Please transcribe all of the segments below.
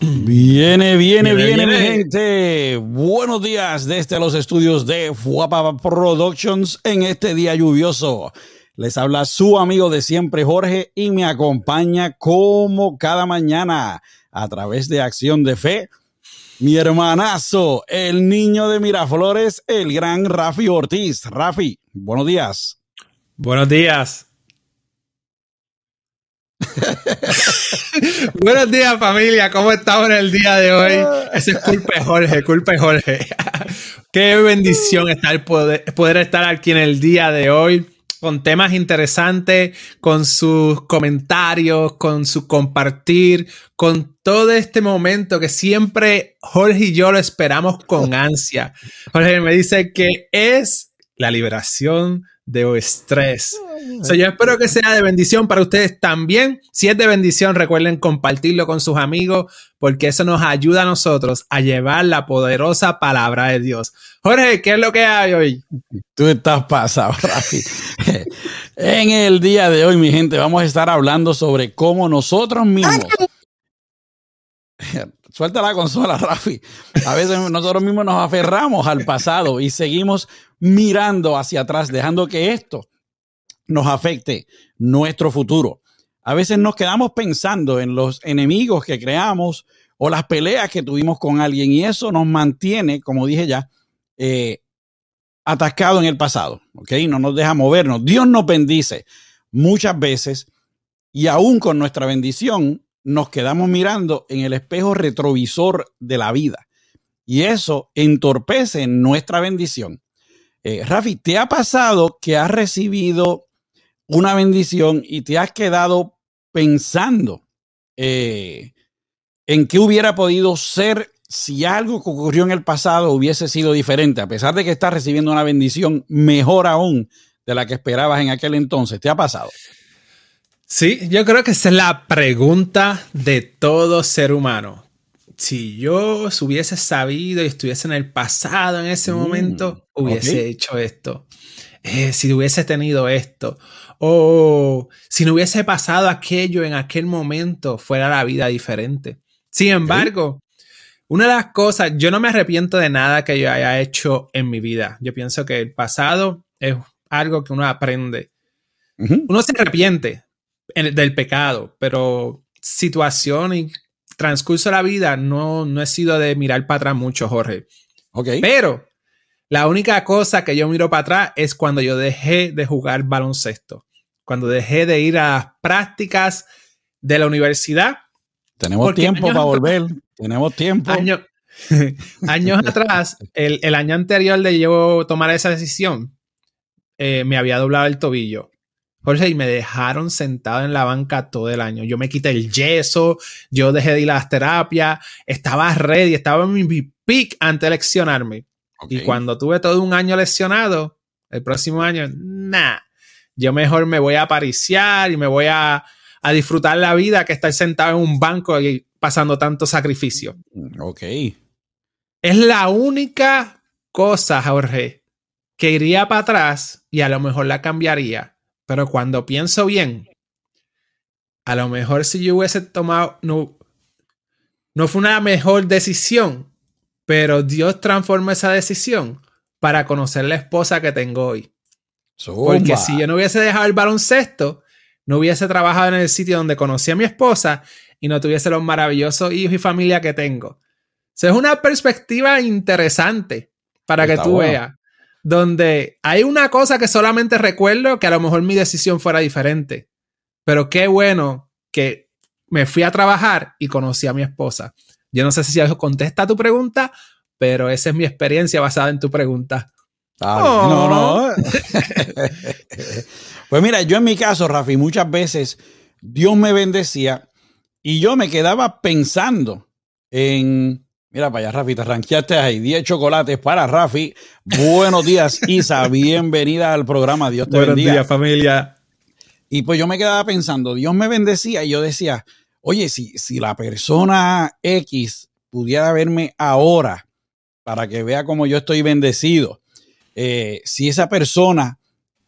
Viene, viene, viene, mi gente. Buenos días desde los estudios de Fuapa Productions en este día lluvioso. Les habla su amigo de siempre, Jorge, y me acompaña como cada mañana a través de Acción de Fe, mi hermanazo, el niño de Miraflores, el gran Rafi Ortiz. Rafi, buenos días. Buenos días. Buenos días familia, ¿cómo estamos en el día de hoy? Ese es culpa de Jorge, culpa de Jorge. Qué bendición estar, poder, poder estar aquí en el día de hoy con temas interesantes, con sus comentarios, con su compartir, con todo este momento que siempre Jorge y yo lo esperamos con ansia. Jorge me dice que es la liberación de estrés. yo espero que sea de bendición para ustedes también. Si es de bendición, recuerden compartirlo con sus amigos porque eso nos ayuda a nosotros a llevar la poderosa palabra de Dios. Jorge, ¿qué es lo que hay hoy? Tú estás pasado, Rafi. en el día de hoy, mi gente, vamos a estar hablando sobre cómo nosotros mismos... Suelta la consola, Rafi. A veces nosotros mismos nos aferramos al pasado y seguimos mirando hacia atrás, dejando que esto nos afecte nuestro futuro. A veces nos quedamos pensando en los enemigos que creamos o las peleas que tuvimos con alguien y eso nos mantiene, como dije ya, eh, atascado en el pasado, ¿ok? No nos deja movernos. Dios nos bendice muchas veces y aún con nuestra bendición nos quedamos mirando en el espejo retrovisor de la vida y eso entorpece nuestra bendición. Eh, Rafi, ¿te ha pasado que has recibido una bendición y te has quedado pensando eh, en qué hubiera podido ser si algo que ocurrió en el pasado hubiese sido diferente, a pesar de que estás recibiendo una bendición mejor aún de la que esperabas en aquel entonces? ¿Te ha pasado? Sí, yo creo que esa es la pregunta de todo ser humano si yo hubiese sabido y estuviese en el pasado en ese mm, momento, hubiese hecho esto. Eh, si hubiese tenido esto. O si no hubiese pasado aquello en aquel momento, fuera la vida diferente. Sin embargo, una de las cosas, yo no me arrepiento de nada que yo haya hecho en mi vida. Yo pienso que el pasado es algo que uno aprende. Uno se arrepiente del pecado, pero situación y transcurso de la vida no, no he sido de mirar para atrás mucho, Jorge. Ok. Pero la única cosa que yo miro para atrás es cuando yo dejé de jugar baloncesto. Cuando dejé de ir a las prácticas de la universidad. Tenemos tiempo para volver. Tenemos tiempo. años atrás, el, año anterior de yo tomar esa decisión, eh, me había doblado el tobillo. Jorge, y me dejaron sentado en la banca todo el año. Yo me quité el yeso, yo dejé de ir a las terapias, estaba ready, estaba en mi peak antes de leccionarme. Y cuando tuve todo un año lesionado, el próximo año, nah, yo mejor me voy a apariciar y me voy a, a disfrutar la vida que estar sentado en un banco y pasando tanto sacrificio. Ok. Es la única cosa, Jorge, que iría para atrás y a lo mejor la cambiaría pero cuando pienso bien, a lo mejor si yo hubiese tomado, no, no fue una mejor decisión, pero Dios transformó esa decisión para conocer la esposa que tengo hoy. Porque si yo no hubiese dejado el baloncesto, no hubiese trabajado en el sitio donde conocí a mi esposa y no tuviese los maravillosos hijos y familia que tengo. es una perspectiva interesante para que tú veas donde hay una cosa que solamente recuerdo que a lo mejor mi decisión fuera diferente. Pero qué bueno que me fui a trabajar y conocí a mi esposa. Yo no sé si eso contesta tu pregunta, pero esa es mi experiencia basada en tu pregunta. No, no. pues mira, yo en mi caso, Rafi, muchas veces Dios me bendecía y yo me quedaba pensando en Mira para allá, Rafi, te ranqueaste ahí. 10 chocolates para Rafi. Buenos días, Isa. Bienvenida al programa. Dios te bendiga. Buenos días, familia. Y pues yo me quedaba pensando, Dios me bendecía y yo decía, oye, si, si la persona X pudiera verme ahora para que vea cómo yo estoy bendecido, eh, si esa persona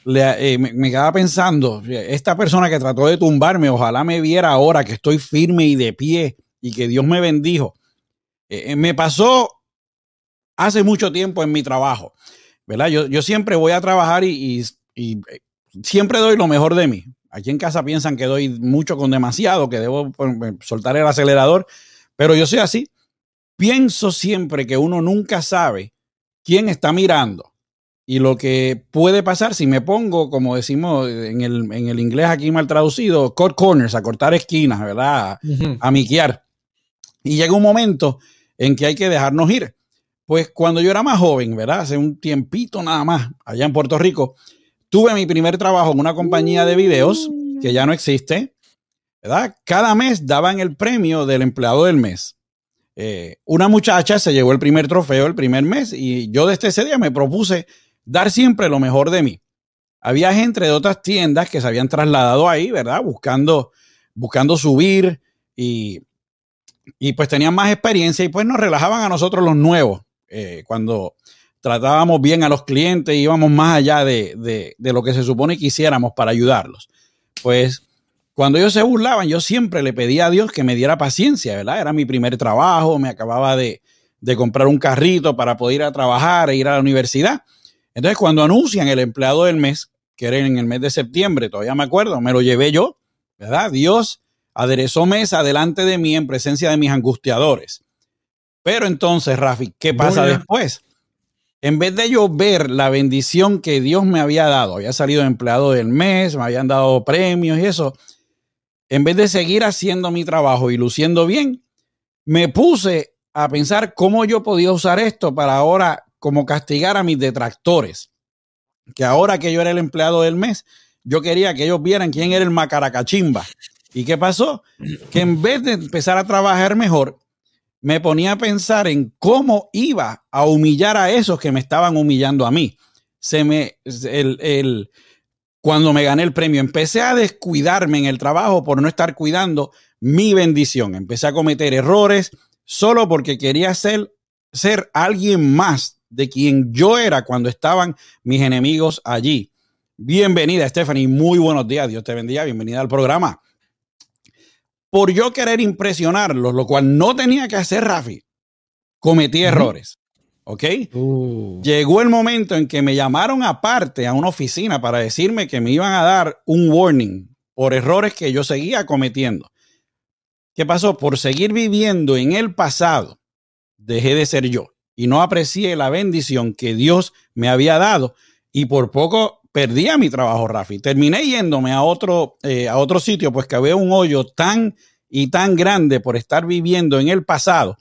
eh, me, me, quedaba pensando, esta persona que trató de tumbarme, ojalá me viera ahora que estoy firme y de pie y que Dios me bendijo. Eh, eh, me pasó hace mucho tiempo en mi trabajo, ¿verdad? Yo, yo siempre voy a trabajar y, y, eh, siempre doy lo mejor de mí. Aquí en casa piensan que doy mucho con demasiado, que debo soltar el acelerador, pero yo soy así. Pienso siempre que uno nunca sabe quién está mirando y lo que puede pasar si me pongo, como decimos en el, en el inglés aquí mal traducido, cut corners, a cortar esquinas, ¿verdad? A, miquear. Y llega un momento en que hay que dejarnos ir. Pues cuando yo era más joven, ¿verdad? Hace un tiempito nada más, allá en Puerto Rico, tuve mi primer trabajo en una compañía de videos que ya no existe, ¿verdad? Cada mes daban el premio del empleado del mes. Eh, una muchacha se llevó el primer trofeo el primer mes y yo desde ese día me propuse dar siempre lo mejor de mí. Había gente de otras tiendas que se habían trasladado ahí, ¿verdad? Buscando, buscando subir y, y pues tenían más experiencia y pues nos relajaban a nosotros los nuevos. Eh, cuando tratábamos bien a los clientes, íbamos más allá de, de, lo que se supone que hiciéramos para ayudarlos. Pues cuando ellos se burlaban, yo siempre le pedía a Dios que me diera paciencia, ¿verdad? Era mi primer trabajo, me acababa de, de comprar un carrito para poder ir a trabajar e ir a la universidad. Entonces, cuando anuncian el empleado del mes, que era en el mes de septiembre, todavía me acuerdo, me lo llevé yo, ¿verdad? Dios aderezó mesa delante de mí en presencia de mis angustiadores. Pero entonces, Rafi, ¿qué pasa después? En vez de yo ver la bendición que Dios me había dado, había salido empleado del mes, me habían dado premios y eso, en vez de seguir haciendo mi trabajo y luciendo bien, me puse a pensar cómo yo podía usar esto para ahora como castigar a mis detractores. Que ahora que yo era el empleado del mes, yo quería que ellos vieran quién era el macaracachimba. ¿Y qué pasó? Que en vez de empezar a trabajar mejor, me ponía a pensar en cómo iba a humillar a esos que me estaban humillando a mí. Se me, el, el, cuando me gané el premio, empecé a descuidarme en el trabajo por no estar cuidando mi bendición. Empecé a cometer errores solo porque quería ser, ser alguien más de quien yo era cuando estaban mis enemigos allí. Bienvenida, Stephanie. Muy buenos días. Dios te bendiga. Bienvenida al programa. Por yo querer impresionarlos, lo cual no tenía que hacer Rafi, cometí errores. ¿Ok? Uh. Llegó el momento en que me llamaron aparte a una oficina para decirme que me iban a dar un warning por errores que yo seguía cometiendo. ¿Qué pasó? Por seguir viviendo en el pasado, dejé de ser yo y no aprecié la bendición que Dios me había dado y por poco perdía mi trabajo, Rafi. Terminé yéndome a otro, eh, a otro sitio, pues que había un hoyo tan y tan grande por estar viviendo en el pasado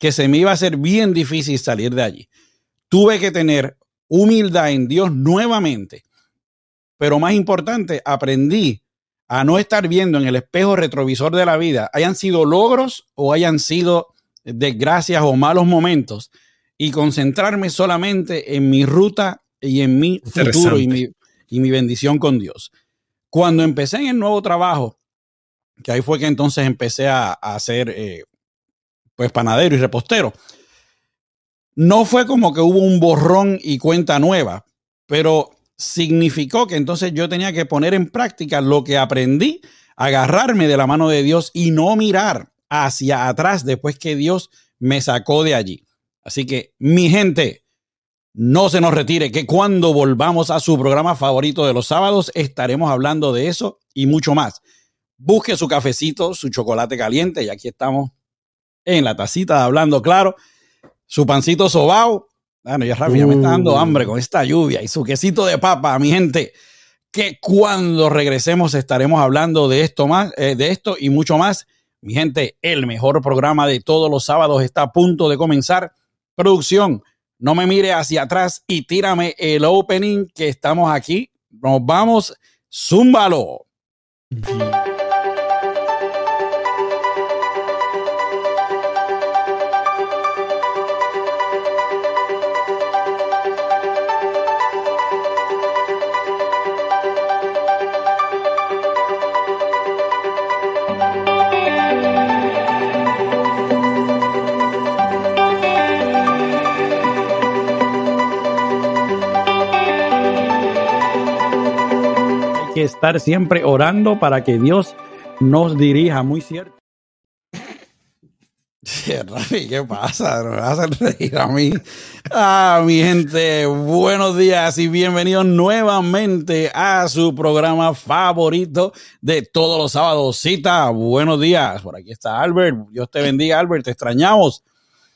que se me iba a hacer bien difícil salir de allí. Tuve que tener humildad en Dios nuevamente, pero más importante, aprendí a no estar viendo en el espejo retrovisor de la vida, hayan sido logros o hayan sido desgracias o malos momentos y concentrarme solamente en mi ruta y en mi futuro y mi, y mi bendición con Dios. Cuando empecé en el nuevo trabajo, que ahí fue que entonces empecé a, a hacer eh, pues panadero y repostero, no fue como que hubo un borrón y cuenta nueva, pero significó que entonces yo tenía que poner en práctica lo que aprendí, agarrarme de la mano de Dios y no mirar hacia atrás después que Dios me sacó de allí. Así que, mi gente, no se nos retire, que cuando volvamos a su programa favorito de los sábados estaremos hablando de eso y mucho más. Busque su cafecito, su chocolate caliente y aquí estamos en la tacita de Hablando Claro. Su pancito sobao. Bueno, ya Rafi ya me está dando hambre con esta lluvia y su quesito de papa, mi gente. Que cuando regresemos estaremos hablando de esto más, eh, de esto y mucho más mi gente, el mejor programa de todos los sábados está a punto de comenzar. Producción, no me mire hacia atrás y tírame el opening que estamos aquí. Nos vamos, zúmbalo. Estar siempre orando para que Dios nos dirija, muy cierto. Rafi, ¿qué pasa? Me vas a reír a mí. Ah, mi gente, buenos días y bienvenidos nuevamente a su programa favorito de todos los sábados. Cita, buenos días. Por aquí está Albert. Dios te bendiga, Albert. Te extrañamos.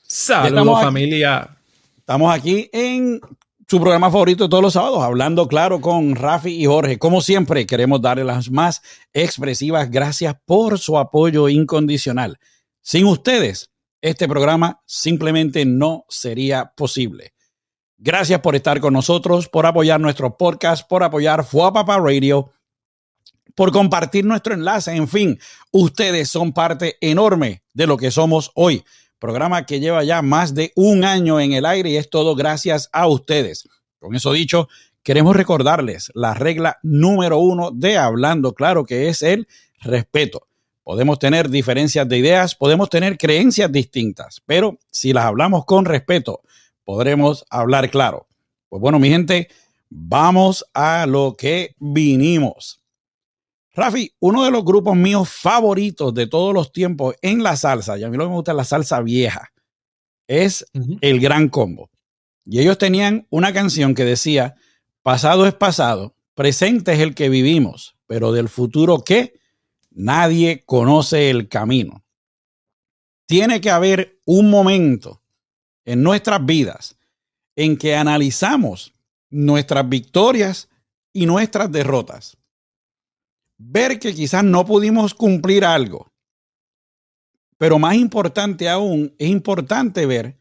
Saludos, familia. Estamos aquí en su programa favorito de todos los sábados, hablando claro con Rafi y Jorge. Como siempre, queremos darle las más expresivas gracias por su apoyo incondicional. Sin ustedes, este programa simplemente no sería posible. Gracias por estar con nosotros, por apoyar nuestro podcast, por apoyar Fuapapa Radio, por compartir nuestro enlace. En fin, ustedes son parte enorme de lo que somos hoy. Programa que lleva ya más de un año en el aire y es todo gracias a ustedes. Con eso dicho, queremos recordarles la regla número uno de Hablando Claro, que es el respeto. Podemos tener diferencias de ideas, podemos tener creencias distintas, pero si las hablamos con respeto, podremos hablar claro. Pues bueno, mi gente, vamos a lo que vinimos. Rafi, uno de los grupos míos favoritos de todos los tiempos en la salsa, y a mí lo que me gusta es la salsa vieja, es el Gran Combo. Y ellos tenían una canción que decía, pasado es pasado, presente es el que vivimos, pero del futuro qué? Nadie conoce el camino. Tiene que haber un momento en nuestras vidas en que analizamos nuestras victorias y nuestras derrotas. Ver que quizás no pudimos cumplir algo. Pero más importante aún, es importante ver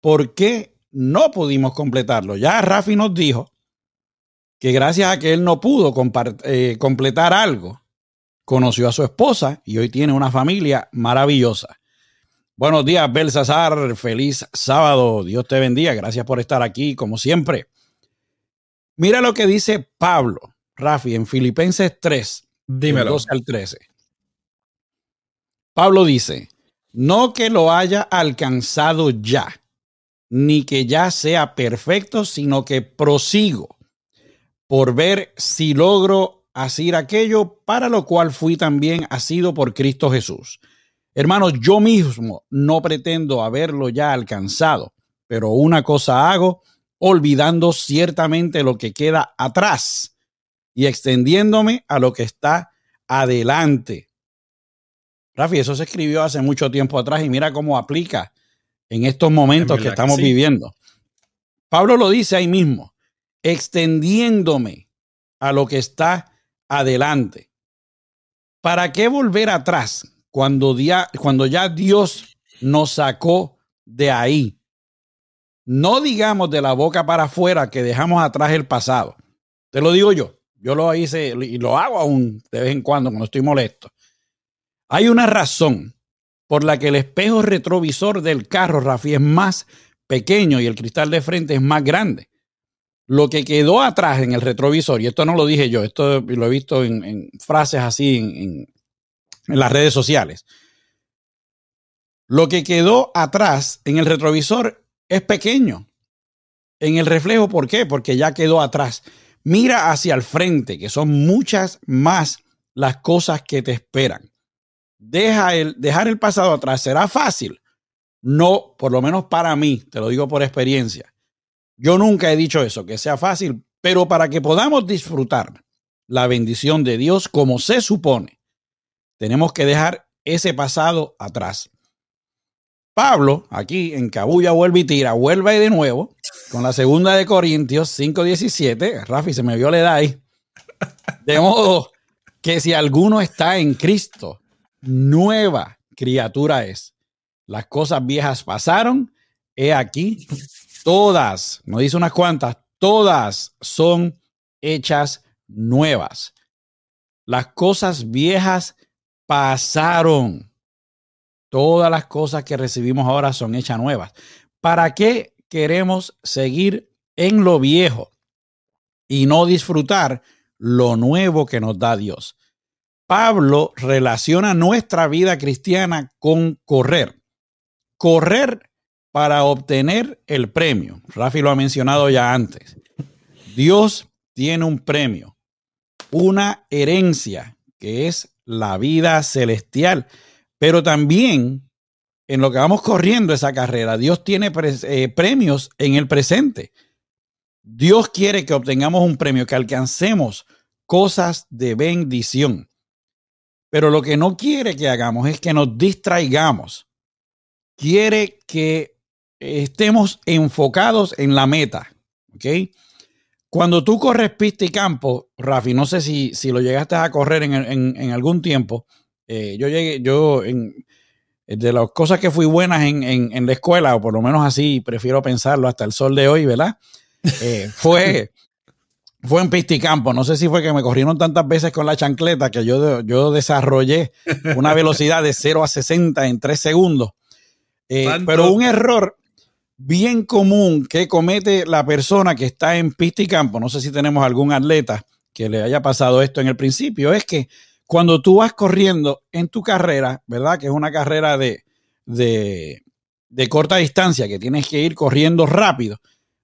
por qué no pudimos completarlo. Ya Rafi nos dijo que gracias a que él no pudo eh, completar algo, conoció a su esposa y hoy tiene una familia maravillosa. Buenos días, Belsasar. Feliz sábado. Dios te bendiga. Gracias por estar aquí, como siempre. Mira lo que dice Pablo, Rafi, en Filipenses 3, Dímelo. 12 al 13. Pablo dice, no que lo haya alcanzado ya, ni que ya sea perfecto, sino que prosigo por ver si logro hacer aquello para lo cual fui también asido por Cristo Jesús. Hermanos, yo mismo no pretendo haberlo ya alcanzado, pero una cosa hago, olvidando ciertamente lo que queda atrás y extendiéndome a lo que está adelante. Rafi, eso se escribió hace mucho tiempo atrás y mira cómo aplica en estos momentos que estamos viviendo. Pablo lo dice ahí mismo, extendiéndome a lo que está adelante. ¿Para qué volver atrás cuando, cuando ya Dios nos sacó de ahí? No digamos de la boca para afuera que dejamos atrás el pasado. Te lo digo yo. Yo lo hice y lo hago aún de vez en cuando cuando estoy molesto. Hay una razón por la que el espejo retrovisor del carro, Rafi, es más pequeño y el cristal de frente es más grande. Lo que quedó atrás en el retrovisor, y esto no lo dije yo, esto lo he visto en, frases así en, en las redes sociales. Lo que quedó atrás en el retrovisor es pequeño. En el reflejo, ¿por qué? Porque ya quedó atrás. Mira hacia el frente, que son muchas más las cosas que te esperan. Deja el, dejar el pasado atrás. ¿Será fácil? No, por lo menos para mí, te lo digo por experiencia. Yo nunca he dicho eso, que sea fácil, pero para que podamos disfrutar la bendición de Dios como se supone, tenemos que dejar ese pasado atrás. Pablo, aquí en Cabulla vuelve y tira, vuelve de nuevo con la segunda de Corintios 5:17. Rafi, se me vio la edad ahí. De modo que si alguno está en Cristo, nueva criatura es. Las cosas viejas pasaron, he aquí, todas, no dice unas cuantas, todas son hechas nuevas. Las cosas viejas pasaron. Todas las cosas que recibimos ahora son hechas nuevas. ¿Para qué queremos seguir en lo viejo y no disfrutar lo nuevo que nos da Dios? Pablo relaciona nuestra vida cristiana con correr. Correr para obtener el premio. Rafi lo ha mencionado ya antes. Dios tiene un premio, una herencia que es la vida celestial, pero también en lo que vamos corriendo esa carrera, Dios tiene eh, premios en el presente. Dios quiere que obtengamos un premio, que alcancemos cosas de bendición. Pero lo que no quiere que hagamos es que nos distraigamos. Quiere que estemos enfocados en la meta. Cuando tú corres pista y campo, Rafi, no sé si, si lo llegaste a correr en, algún tiempo. Eh, yo llegué, yo en, de las cosas que fui buenas en, la escuela, o por lo menos así prefiero pensarlo hasta el sol de hoy, ¿verdad? Eh, fue, fue en pista y campo. No sé si fue que me corrieron tantas veces con la chancleta que yo, yo desarrollé una velocidad de 0 a 60 en 3 segundos. Eh, pero un error bien común que comete la persona que está en pista y campo, no sé si tenemos algún atleta que le haya pasado esto en el principio, es que cuando tú vas corriendo en tu carrera, ¿verdad? Que es una carrera de, de, corta distancia, que tienes que ir corriendo rápido.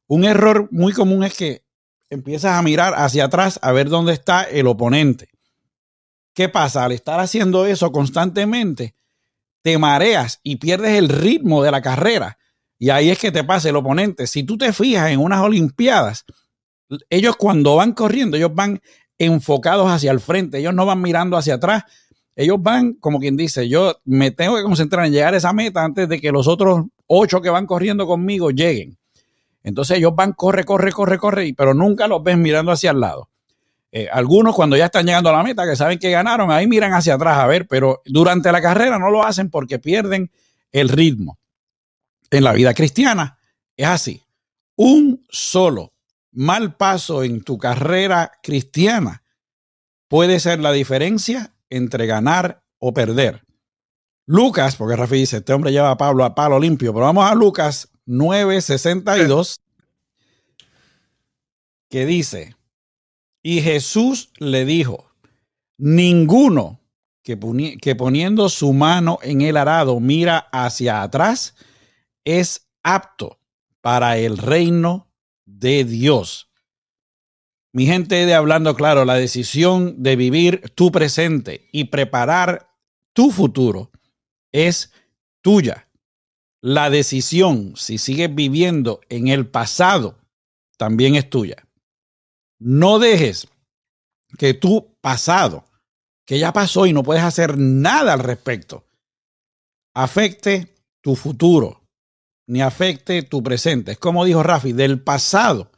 Un error muy común es que empiezas a mirar hacia atrás a ver dónde está el oponente. ¿Qué pasa? Al estar haciendo eso constantemente, te mareas y pierdes el ritmo de la carrera. Y ahí es que te pasa el oponente. Si tú te fijas en unas Olimpiadas, ellos cuando van corriendo, ellos van enfocados hacia el frente, ellos no van mirando hacia atrás. Ellos van, como quien dice, yo me tengo que concentrar en llegar a esa meta antes de que los otros ocho que van corriendo conmigo lleguen. Entonces ellos van, corre, corre, corre, corre, pero nunca los ves mirando hacia el lado. Eh, algunos cuando ya están llegando a la meta, que saben que ganaron, ahí miran hacia atrás a ver, pero durante la carrera no lo hacen porque pierden el ritmo en la vida cristiana es así. Un solo mal paso en tu carrera cristiana puede ser la diferencia entre ganar o perder. Lucas, porque Rafi dice, este hombre lleva a Pablo a palo limpio, pero vamos a Lucas 9:62, que dice, y Jesús le dijo, ninguno que, que poniendo su mano en el arado mira hacia atrás, es apto para el reino de Dios. Mi gente de hablando claro, la decisión de vivir tu presente y preparar tu futuro es tuya. La decisión, si sigues viviendo en el pasado, también es tuya. No dejes que tu pasado, que ya pasó y no puedes hacer nada al respecto, afecte tu futuro ni afecte tu presente. Es como dijo Rafi, del pasado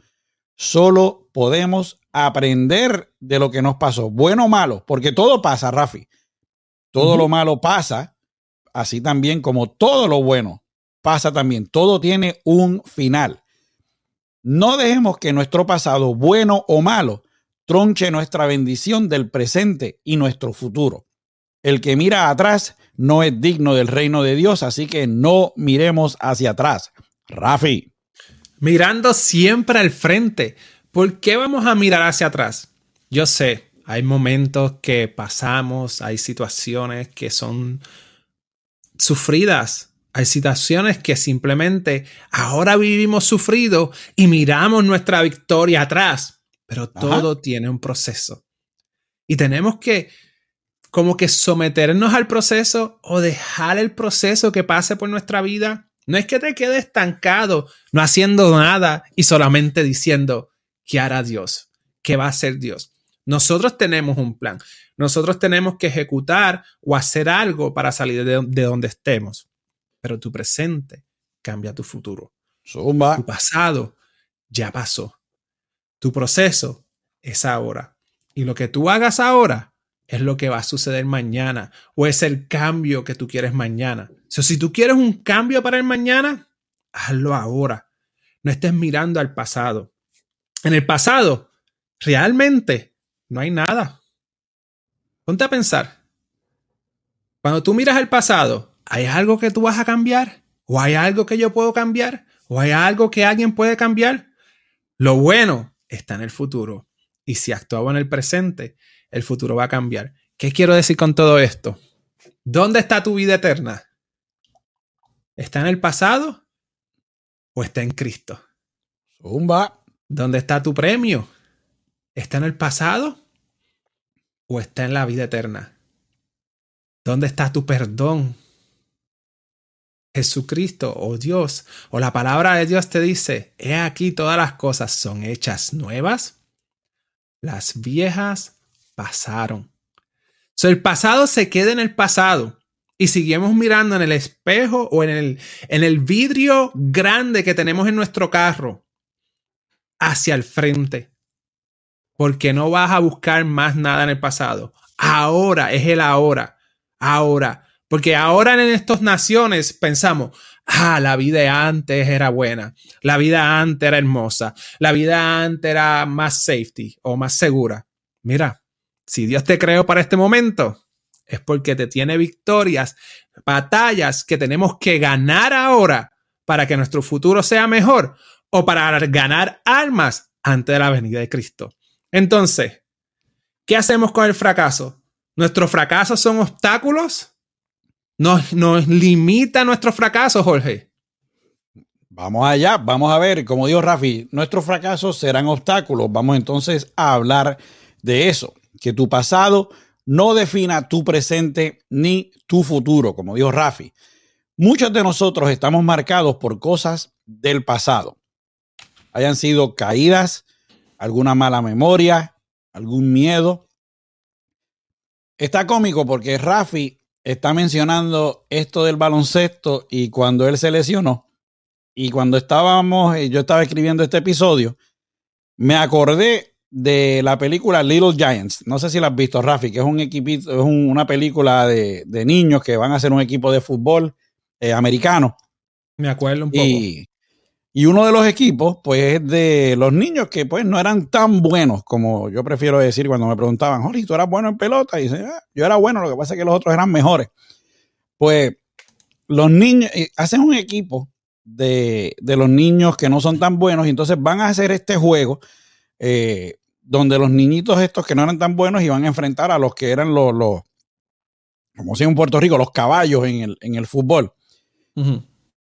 solo podemos aprender de lo que nos pasó, bueno o malo, porque todo pasa, Rafi. Todo lo malo pasa, así también como todo lo bueno pasa también. Todo tiene un final. No dejemos que nuestro pasado, bueno o malo, tronche nuestra bendición del presente y nuestro futuro. El que mira atrás no es digno del reino de Dios, así que no miremos hacia atrás. Rafi. Mirando siempre al frente. ¿Por qué vamos a mirar hacia atrás? Yo sé, hay momentos que pasamos, hay situaciones que son sufridas, hay situaciones que simplemente ahora vivimos sufrido y miramos nuestra victoria atrás, pero todo tiene un proceso. Y tenemos que como que someternos al proceso o dejar el proceso que pase por nuestra vida. No es que te quedes estancado, no haciendo nada y solamente diciendo, ¿qué hará Dios? ¿Qué va a hacer Dios? Nosotros tenemos un plan. Nosotros tenemos que ejecutar o hacer algo para salir de, donde estemos. Pero tu presente cambia tu futuro. Tu pasado ya pasó. Tu proceso es ahora. Y lo que tú hagas ahora es lo que va a suceder mañana o es el cambio que tú quieres mañana. si tú quieres un cambio para el mañana, hazlo ahora. No estés mirando al pasado. En el pasado, realmente no hay nada. Ponte a pensar. Cuando tú miras al pasado, ¿hay algo que tú vas a cambiar? ¿O hay algo que yo puedo cambiar? ¿O hay algo que alguien puede cambiar? Lo bueno está en el futuro. Y si actuaba en el presente, el futuro va a cambiar. ¿Qué quiero decir con todo esto? ¿Dónde está tu vida eterna? ¿Está en el pasado o está en Cristo? Zumba. ¿Dónde está tu premio? ¿Está en el pasado o está en la vida eterna? ¿Dónde está tu perdón? Jesucristo o Dios o la palabra de Dios te dice, he aquí todas las cosas son hechas nuevas, las viejas pasaron. So, el pasado se queda en el pasado y seguimos mirando en el espejo o en el, en el vidrio grande que tenemos en nuestro carro hacia el frente. Porque no vas a buscar más nada en el pasado. Ahora es el ahora. Ahora porque ahora en estas naciones pensamos, ah, la vida antes era buena, la vida antes era hermosa, la vida antes era más safety o más segura. Mira, si Dios te creó para este momento, es porque te tiene victorias, batallas que tenemos que ganar ahora para que nuestro futuro sea mejor o para ganar almas antes de la venida de Cristo. Entonces, ¿qué hacemos con el fracaso? ¿Nuestros fracasos son obstáculos? nos, limita nuestro fracaso, Jorge. Vamos allá, vamos a ver, como dijo Rafi, nuestros fracasos serán obstáculos. Vamos entonces a hablar de eso, que tu pasado no defina tu presente ni tu futuro, como dijo Rafi. Muchos de nosotros estamos marcados por cosas del pasado. Hayan sido caídas, alguna mala memoria, algún miedo. Está cómico porque Rafi está mencionando esto del baloncesto y cuando él se lesionó y cuando estábamos, eh, yo estaba escribiendo este episodio, me acordé de la película Little Giants. No sé si la has visto, Rafi, que es un equipito, es una película de, niños que van a ser un equipo de fútbol eh, americano. Me acuerdo un poco. Y, y uno de los equipos, pues, es de los niños que, pues, no eran tan buenos como yo prefiero decir cuando me preguntaban, Jorge, ¿tú eras bueno en pelota? Y dice, ah, yo era bueno, lo que pasa es que los otros eran mejores. Pues, los niños eh, hacen un equipo de, los niños que no son tan buenos y entonces van a hacer este juego eh, donde los niñitos estos que no eran tan buenos iban a enfrentar a los que eran los, los como si en Puerto Rico, los caballos en el, en el fútbol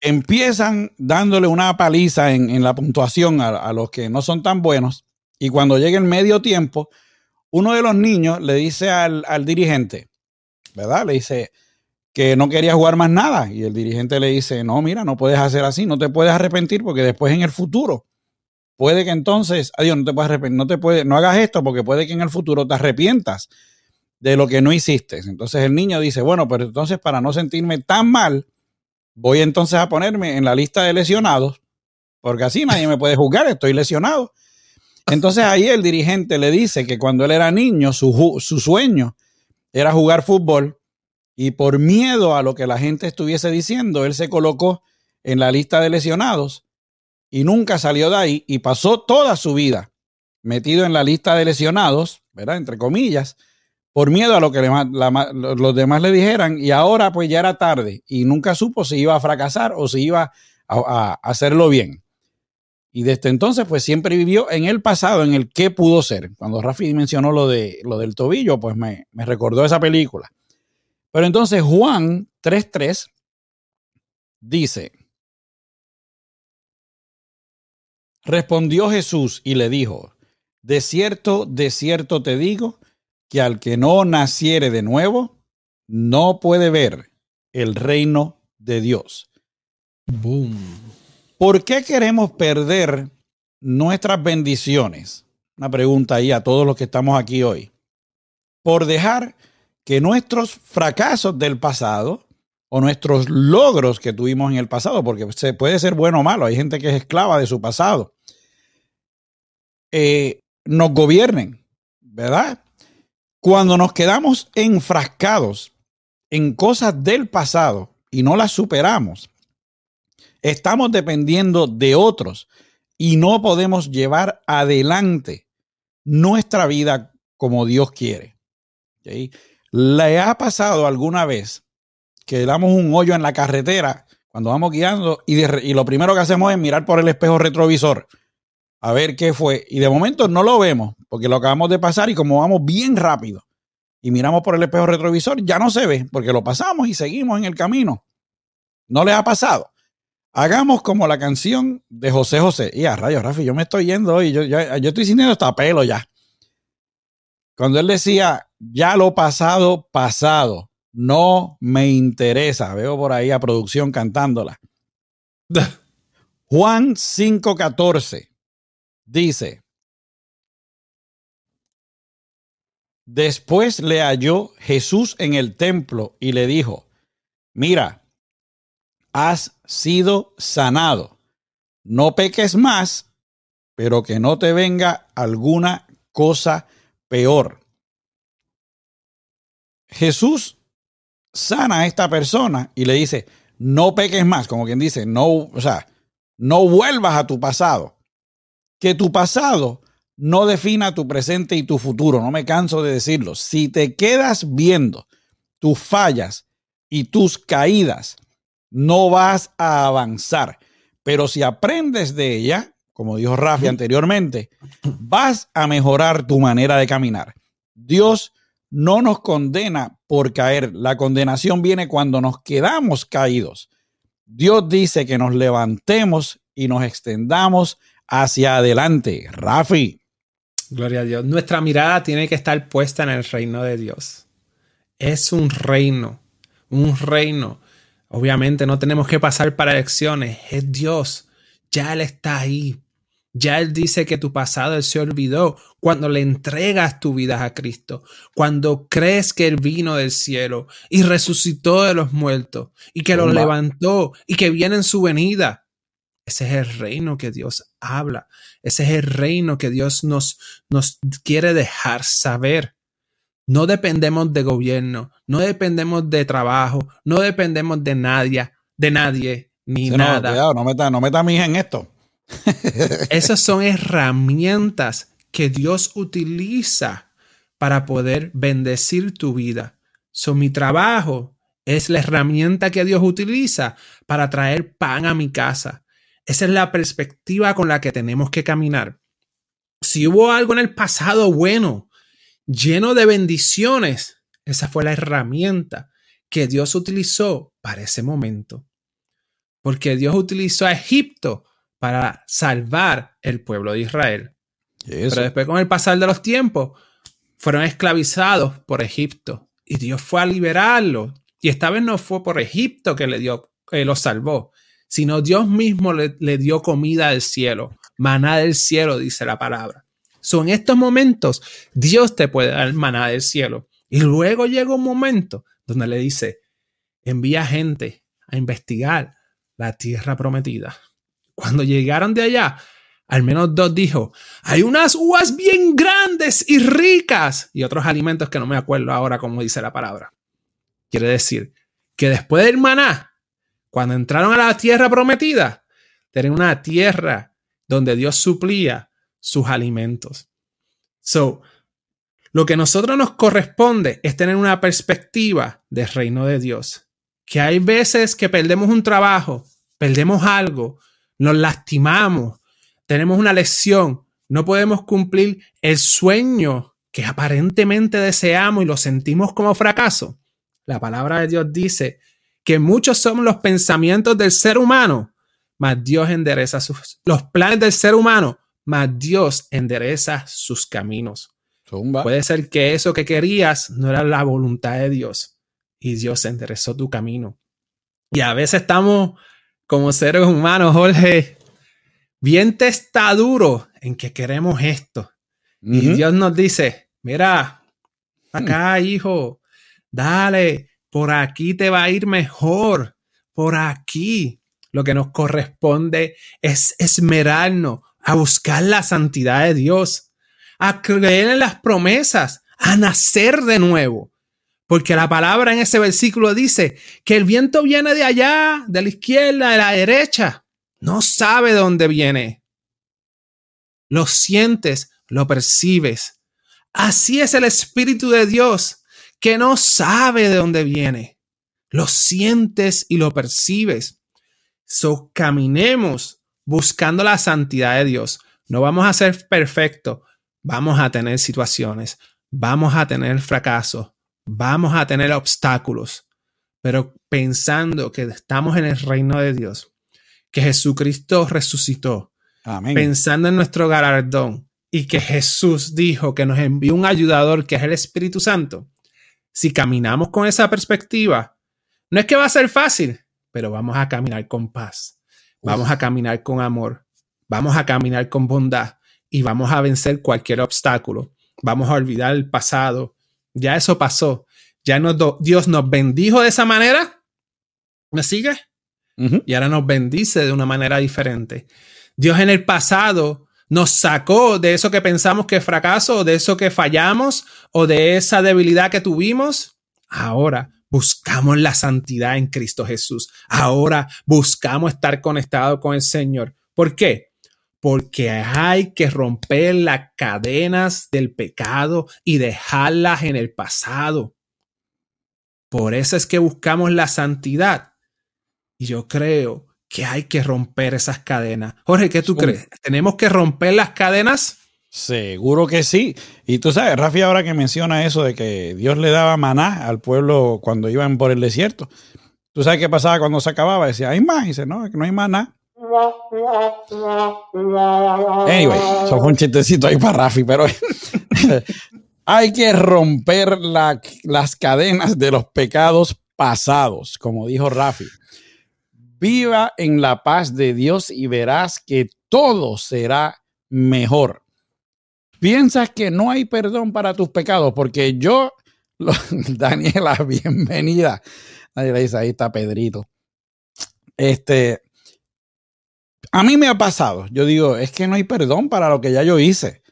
empiezan dándole una paliza en, la puntuación a, los que no son tan buenos y cuando llega el medio tiempo, uno de los niños le dice al, dirigente, ¿verdad? Le dice que no quería jugar más nada y el dirigente le dice, no, mira, no puedes hacer así, no te puedes arrepentir porque después en el futuro puede que entonces, adiós, no te puedes arrepentir, no te puedes, no hagas esto porque puede que en el futuro te arrepientas de lo que no hiciste. Entonces el niño dice, bueno, pero entonces para no sentirme tan mal, voy entonces a ponerme en la lista de lesionados, porque así nadie me puede juzgar, estoy lesionado. Entonces ahí el dirigente le dice que cuando él era niño, su, sueño era jugar fútbol y por miedo a lo que la gente estuviese diciendo, él se colocó en la lista de lesionados y nunca salió de ahí y pasó toda su vida metido en la lista de lesionados, ¿verdad? Entre comillas, por miedo a lo que los demás le dijeran y ahora pues ya era tarde y nunca supo si iba a fracasar o si iba a, hacerlo bien. Y desde entonces pues siempre vivió en el pasado, en el qué pudo ser. Cuando Rafi mencionó lo, de, lo del tobillo, pues me, me recordó esa película. Pero entonces Juan 3.3 dice, respondió Jesús y le dijo, de cierto, de cierto te digo, que al que no naciere de nuevo, no puede ver el reino de Dios. Boom. ¿Por qué queremos perder nuestras bendiciones? Una pregunta ahí a todos los que estamos aquí hoy. Por dejar que nuestros fracasos del pasado o nuestros logros que tuvimos en el pasado, porque se puede ser bueno o malo, hay gente que es esclava de su pasado, eh, nos gobiernen, ¿verdad? Cuando nos quedamos enfrascados en cosas del pasado y no las superamos, estamos dependiendo de otros y no podemos llevar adelante nuestra vida como Dios quiere. ¿Le ha pasado alguna vez que damos un hoyo en la carretera cuando vamos guiando y, lo primero que hacemos es mirar por el espejo retrovisor? a ver qué fue. Y de momento no lo vemos, porque lo acabamos de pasar y como vamos bien rápido y miramos por el espejo retrovisor, ya no se ve, porque lo pasamos y seguimos en el camino. ¿No les ha pasado? Hagamos como la canción de José José. Y a rayos, Rafi, yo me estoy yendo hoy, yo, yo, yo estoy sintiendo hasta pelo ya. Cuando él decía, ya lo pasado, pasado, no me interesa. Veo por ahí a producción cantándola. Juan 5:14 dice, después le halló Jesús en el templo y le dijo, mira, has sido sanado, no peques más, pero que no te venga alguna cosa peor. Jesús sana a esta persona y le dice, no peques más, como quien dice, no, o sea, no vuelvas a tu pasado. Que tu pasado no defina tu presente y tu futuro, no me canso de decirlo. Si te quedas viendo tus fallas y tus caídas, no vas a avanzar. Pero si aprendes de ella, como dijo Rafi anteriormente, vas a mejorar tu manera de caminar. Dios no nos condena por caer. La condenación viene cuando nos quedamos caídos. Dios dice que nos levantemos y nos extendamos hacia adelante. Rafi. Gloria a Dios. Nuestra mirada tiene que estar puesta en el reino de Dios. Es un reino, un reino. Obviamente no tenemos que pasar para elecciones. Es Dios. Ya Él está ahí. Ya Él dice que tu pasado Él se olvidó cuando le entregas tu vida a Cristo, cuando crees que Él vino del cielo y resucitó de los muertos y que los levantó y que viene en su venida. Ese es el reino que Dios habla. Ese es el reino que Dios nos, nos quiere dejar saber. No dependemos de gobierno, no dependemos de trabajo, no dependemos de nadie, de nadie, ni nada. No, no meta, no meta mi hija en esto. Esas son herramientas que Dios utiliza para poder bendecir tu vida. So, mi trabajo es la herramienta que Dios utiliza para traer pan a mi casa. Esa es la perspectiva con la que tenemos que caminar. Si hubo algo en el pasado bueno, lleno de bendiciones, esa fue la herramienta que Dios utilizó para ese momento. Porque Dios utilizó a Egipto para salvar el pueblo de Israel. Pero después con el pasar de los tiempos fueron esclavizados por Egipto y Dios fue a liberarlos. Y esta vez no fue por Egipto que le dio, eh, los salvó, sino Dios mismo le, le, dio comida del cielo, maná del cielo, dice la palabra. Son en estos momentos Dios te puede dar maná del cielo. Y luego llega un momento donde le dice, envía gente a investigar la tierra prometida. Cuando llegaron de allá, al menos dos dijo, hay unas uvas bien grandes y ricas y otros alimentos que no me acuerdo ahora cómo dice la palabra. Quiere decir que después del maná, cuando entraron a la tierra prometida, tenían una tierra donde Dios suplía sus alimentos. So, lo que a nosotros nos corresponde es tener una perspectiva del reino de Dios. Que hay veces que perdemos un trabajo, perdemos algo, nos lastimamos, tenemos una lesión, no podemos cumplir el sueño que aparentemente deseamos y lo sentimos como fracaso. La palabra de Dios dice que muchos son los pensamientos del ser humano, mas Dios endereza sus, los planes del ser humano, mas Dios endereza sus caminos. Puede ser que eso que querías no era la voluntad de Dios y Dios enderezó tu camino. Y a veces estamos como seres humanos, Jorge, bien testaduro en que queremos esto. Y Dios nos dice, mira, acá, mm. hijo, dale, por aquí te va a ir mejor, por aquí. Lo que nos corresponde es esmerarnos a buscar la santidad de Dios, a creer en las promesas, a nacer de nuevo. Porque la palabra en ese versículo dice que el viento viene de allá, de la izquierda, de la derecha. No sabe de dónde viene. Lo sientes, lo percibes. Así es el Espíritu de Dios, que no sabe de dónde viene. Lo sientes y lo percibes. So caminemos buscando la santidad de Dios. No vamos a ser perfectos. Vamos a tener situaciones. Vamos a tener fracasos vamos a tener obstáculos, pero pensando que estamos en el reino de Dios, que Jesucristo resucitó, pensando en nuestro galardón y que Jesús dijo que nos envió un ayudador que es el Espíritu Santo, si caminamos con esa perspectiva, no es que va a ser fácil, pero vamos a caminar con paz, vamos a caminar con amor, vamos a caminar con bondad y vamos a vencer cualquier obstáculo. Vamos a olvidar el pasado. Ya eso pasó. Ya Dios nos bendijo de esa manera. ¿Me sigue? Y ahora nos bendice de una manera diferente. Dios en el pasado nos sacó de eso que pensamos que es fracaso, o de eso que fallamos, o de esa debilidad que tuvimos. Ahora buscamos la santidad en Cristo Jesús. Ahora buscamos estar conectados con el Señor. ¿Por qué? Porque hay que romper las cadenas del pecado y dejarlas en el pasado. Por eso es que buscamos la santidad. Y yo creo que hay que romper esas cadenas. Jorge, ¿qué tú crees? ¿Tenemos que romper las cadenas? Seguro que sí. Y tú sabes, Rafi ahora que menciona eso de que Dios le daba maná al pueblo cuando iban por el desierto. ¿Tú sabes qué pasaba cuando se acababa? Decía, hay más. Y dice, no, que no hay maná. Anyway, eso fue un chistecito ahí para Rafi, pero hay que romper las cadenas de los pecados pasados, como dijo Rafi. Viva en la paz de Dios y verás que todo será mejor. Piensas que no hay perdón para tus pecados, porque yo, Daniela, bienvenida. Daniela dice, ahí está Pedrito. Este, a mí me ha pasado. Yo digo, es que no hay perdón para lo que ya yo hice.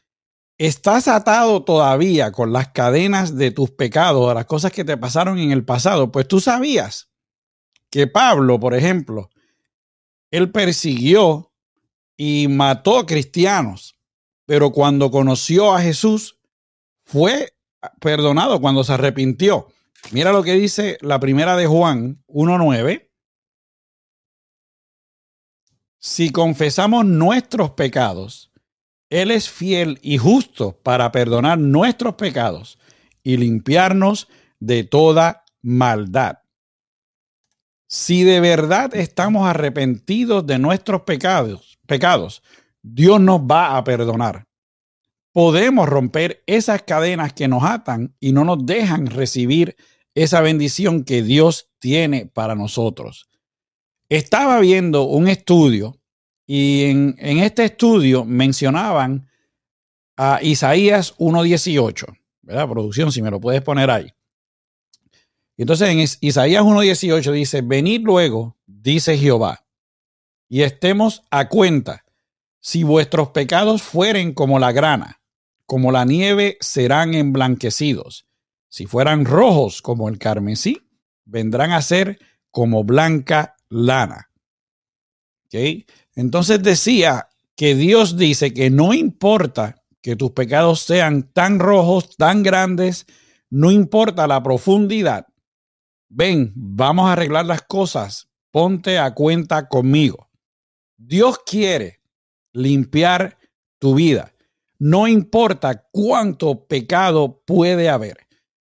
Estás atado todavía con las cadenas de tus pecados, las cosas que te pasaron en el pasado. Pues tú sabías que Pablo, por ejemplo, él persiguió y mató cristianos, pero cuando conoció a Jesús, fue perdonado cuando se arrepintió. Mira lo que dice la primera de Juan 1.9. Si confesamos nuestros pecados, Él es fiel y justo para perdonar nuestros pecados y limpiarnos de toda maldad. Si de verdad estamos arrepentidos de nuestros pecados, pecados, Dios nos va a perdonar. Podemos romper esas cadenas que nos atan y no nos dejan recibir esa bendición que Dios tiene para nosotros. Estaba viendo un estudio y en, este estudio mencionaban a Isaías 1.18, ¿verdad? Producción, si me lo puedes poner ahí. Entonces en Isaías 1.18 dice, venid luego, dice Jehová, y estemos a cuenta, si vuestros pecados fueren como la grana, como la nieve serán emblanquecidos, si fueran rojos como el carmesí, vendrán a ser como blanca lana. Entonces decía que Dios dice que no importa que tus pecados sean tan rojos, tan grandes, no importa la profundidad, ven, vamos a arreglar las cosas, ponte a cuenta conmigo. Dios quiere limpiar tu vida. No importa cuánto pecado puede haber.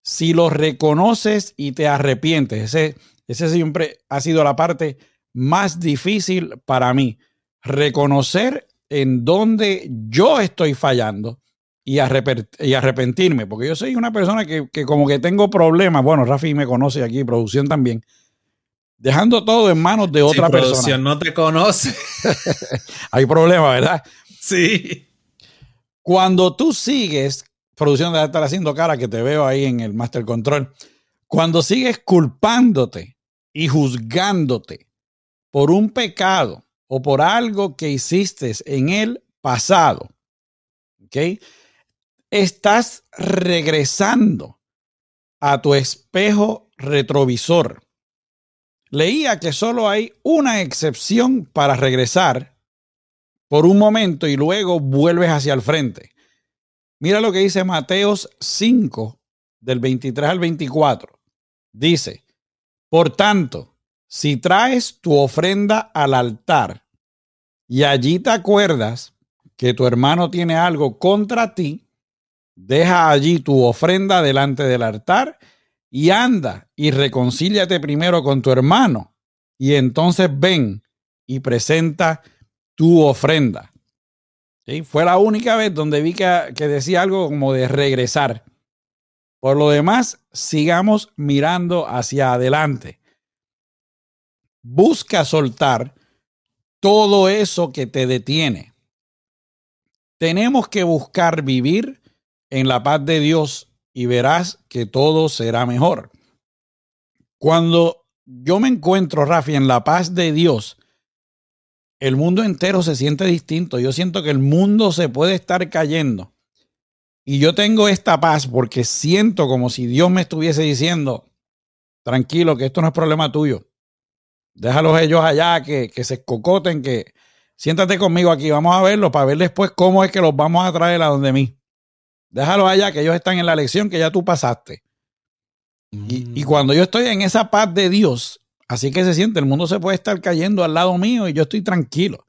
Si lo reconoces y te arrepientes, ese, ese siempre ha sido la parte más difícil para mí. Reconocer en dónde yo estoy fallando y, arrepentirme, porque yo soy una persona que, como que tengo problemas, bueno, Rafi me conoce aquí, producción también, dejando todo en manos de otra persona. Producción no te conoce. Hay problemas, ¿verdad? Sí. Cuando tú sigues, producción debe estar haciendo cara que te veo ahí en el Master Control, cuando sigues culpándote y juzgándote por un pecado o por algo que hiciste en el pasado, ¿ok? estás regresando a tu espejo retrovisor. Leía que solo hay una excepción para regresar por un momento y luego vuelves hacia el frente. Mira lo que dice Mateos 5, del 23 al 24. Dice, por tanto, si traes tu ofrenda al altar y allí te acuerdas que tu hermano tiene algo contra ti, Deja allí tu ofrenda delante del altar y anda y reconcíliate primero con tu hermano y entonces ven y presenta tu ofrenda. Fue la única vez donde vi que, que decía algo como de regresar. Por lo demás, sigamos mirando hacia adelante. Busca soltar todo eso que te detiene. Tenemos que buscar vivir en la paz de Dios y verás que todo será mejor. Cuando yo me encuentro, Rafi, en la paz de Dios, el mundo entero se siente distinto. Yo siento que el mundo se puede estar cayendo. Y yo tengo esta paz porque siento como si Dios me estuviese diciendo, tranquilo, que esto no es problema tuyo. Déjalos ellos allá, que, que se cocoten, que siéntate conmigo aquí, vamos a verlo para ver después cómo es que los vamos a traer a donde mí. Déjalos allá, que ellos están en la lección que ya tú pasaste. Y, cuando yo estoy en esa paz de Dios, así que se siente, el mundo se puede estar cayendo al lado mío y yo estoy tranquilo.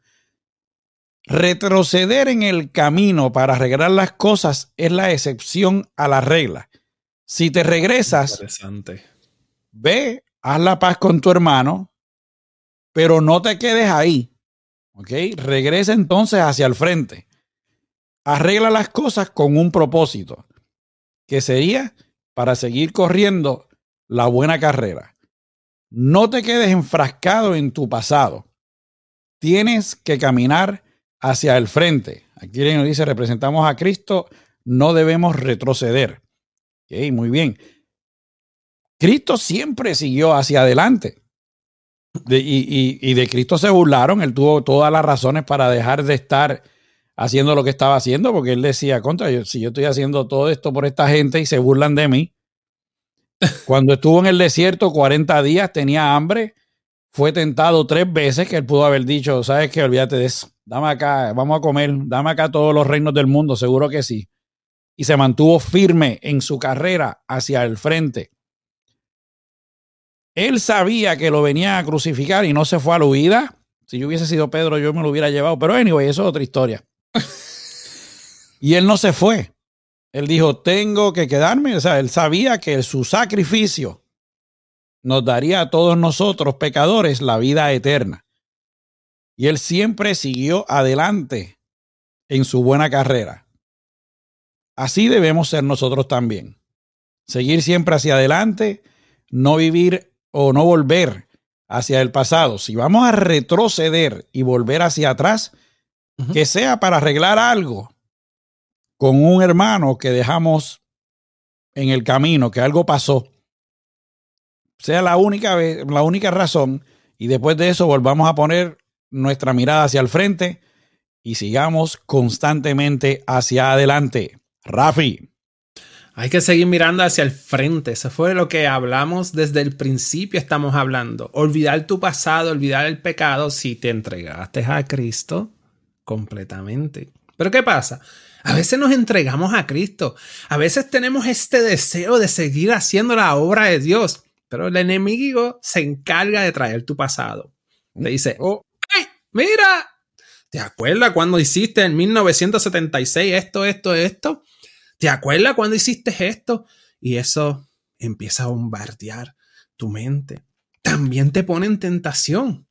Retroceder en el camino para arreglar las cosas es la excepción a la regla. Si te regresas, ve, haz la paz con tu hermano, pero no te quedes ahí. ¿Ok? Regresa entonces hacia el frente. Arregla las cosas con un propósito, que sería para seguir corriendo la buena carrera. No te quedes enfrascado en tu pasado. Tienes que caminar hacia el frente. Aquí nos dice, representamos a Cristo, no debemos retroceder. muy bien. Cristo siempre siguió hacia adelante. y, y, de Cristo se burlaron. Él tuvo todas las razones para dejar de estar haciendo lo que estaba haciendo, porque él decía, contra, si yo estoy haciendo todo esto por esta gente y se burlan de mí. Cuando estuvo en el desierto 40 días, tenía hambre, fue tentado tres veces, que él pudo haber dicho, sabes que olvídate de eso, dame acá, vamos a comer, dame acá todos los reinos del mundo, seguro que sí. Y se mantuvo firme en su carrera hacia el frente. Él sabía que lo venía a crucificar y no se fue a la huida. Si yo hubiese sido Pedro, yo me lo hubiera llevado. Pero anyway, eso es otra historia. y él no se fue. Él dijo, tengo que quedarme. O sea, él sabía que su sacrificio nos daría a todos nosotros, pecadores, la vida eterna. Y él siempre siguió adelante en su buena carrera. Así debemos ser nosotros también. Seguir siempre hacia adelante, no vivir o no volver hacia el pasado. Si vamos a retroceder y volver hacia atrás, que sea para arreglar algo con un hermano que dejamos en el camino, que algo pasó, sea la única, la única razón, y después de eso volvamos a poner nuestra mirada hacia el frente y sigamos constantemente hacia adelante. Rafi. Hay que seguir mirando hacia el frente. Eso fue lo que hablamos desde el principio. Estamos hablando. Olvidar tu pasado, olvidar el pecado si te entregaste a Cristo completamente. Pero ¿qué pasa? A veces nos entregamos a Cristo. A veces tenemos este deseo de seguir haciendo la obra de Dios. Pero el enemigo se encarga de traer tu pasado. Le dice, oh. Mira, ¿te acuerdas cuando hiciste en 1976 esto, esto, esto? ¿Te acuerdas cuando hiciste esto? Y eso empieza a bombardear tu mente. También te pone en tentación.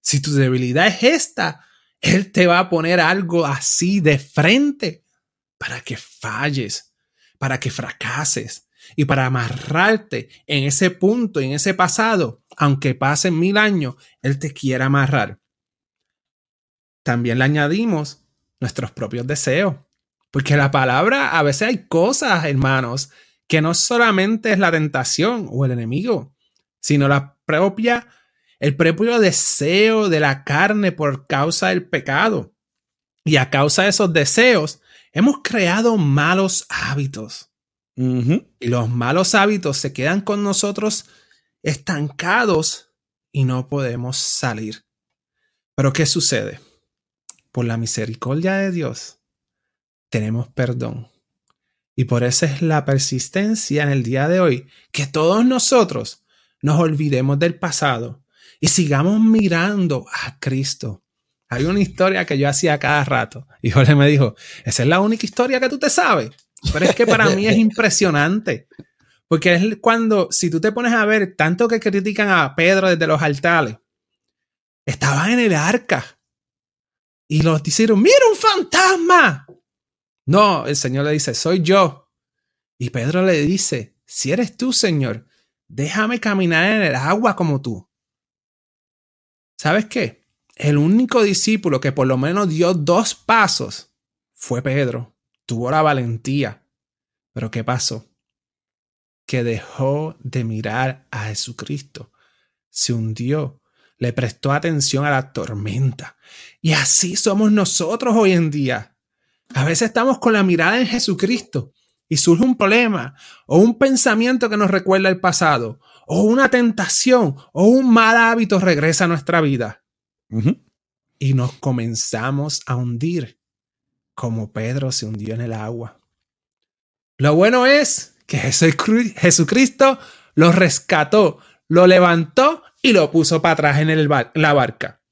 Si tu debilidad es esta, él te va a poner algo así de frente para que falles, para que fracases y para amarrarte en ese punto, en ese pasado, aunque pasen mil años, Él te quiere amarrar. También le añadimos nuestros propios deseos, porque la palabra, a veces hay cosas, hermanos, que no solamente es la tentación o el enemigo, sino la propia el propio deseo de la carne por causa del pecado. Y a causa de esos deseos, hemos creado malos hábitos. Y los malos hábitos se quedan con nosotros estancados y no podemos salir. Pero ¿qué sucede? Por la misericordia de Dios, tenemos perdón. Y por eso es la persistencia en el día de hoy, que todos nosotros nos olvidemos del pasado y sigamos mirando a Cristo. Hay una historia que yo hacía cada rato y Jorge me dijo, esa es la única historia que tú te sabes. Pero es que para mí es impresionante. Porque es cuando, si tú te pones a ver tanto que critican a Pedro desde los altares, estaba en el arca y los dijeron, mira un fantasma. No, el Señor le dice, soy yo. Y Pedro le dice, si eres tú, Señor, déjame caminar en el agua como tú. ¿Sabes qué? El único discípulo que por lo menos dio dos pasos fue Pedro. Tuvo la valentía. Pero ¿qué pasó? Que dejó de mirar a Jesucristo. Se hundió. Le prestó atención a la tormenta. Y así somos nosotros hoy en día. A veces estamos con la mirada en Jesucristo y surge un problema o un pensamiento que nos recuerda el pasado o una tentación o un mal hábito regresa a nuestra vida. Y nos comenzamos a hundir como Pedro se hundió en el agua. Lo bueno es que Jesucristo lo rescató, lo levantó y lo puso para atrás en la barca.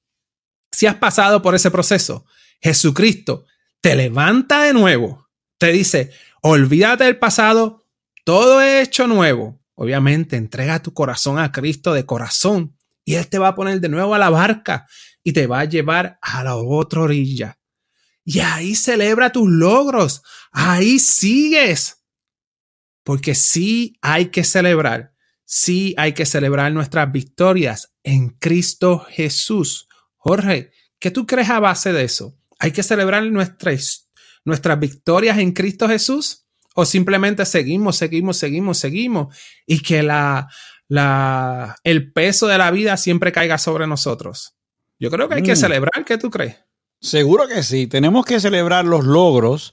Si has pasado por ese proceso, Jesucristo te levanta de nuevo, te dice, olvídate del pasado, todo es hecho nuevo. Obviamente, entrega tu corazón a Cristo de corazón y Él te va a poner de nuevo a la barca y te va a llevar a la otra orilla. Y ahí celebra tus logros, ahí sigues. Porque sí hay que celebrar, sí hay que celebrar nuestras victorias en Cristo Jesús. Jorge, ¿qué tú crees a base de eso? ¿Hay que celebrar nuestras, nuestras victorias en Cristo Jesús? ¿O simplemente seguimos, seguimos, seguimos, seguimos y que la, la, el peso de la vida siempre caiga sobre nosotros? Yo creo que hay que mm. celebrar. ¿Qué tú crees? Seguro que sí. Tenemos que celebrar los logros,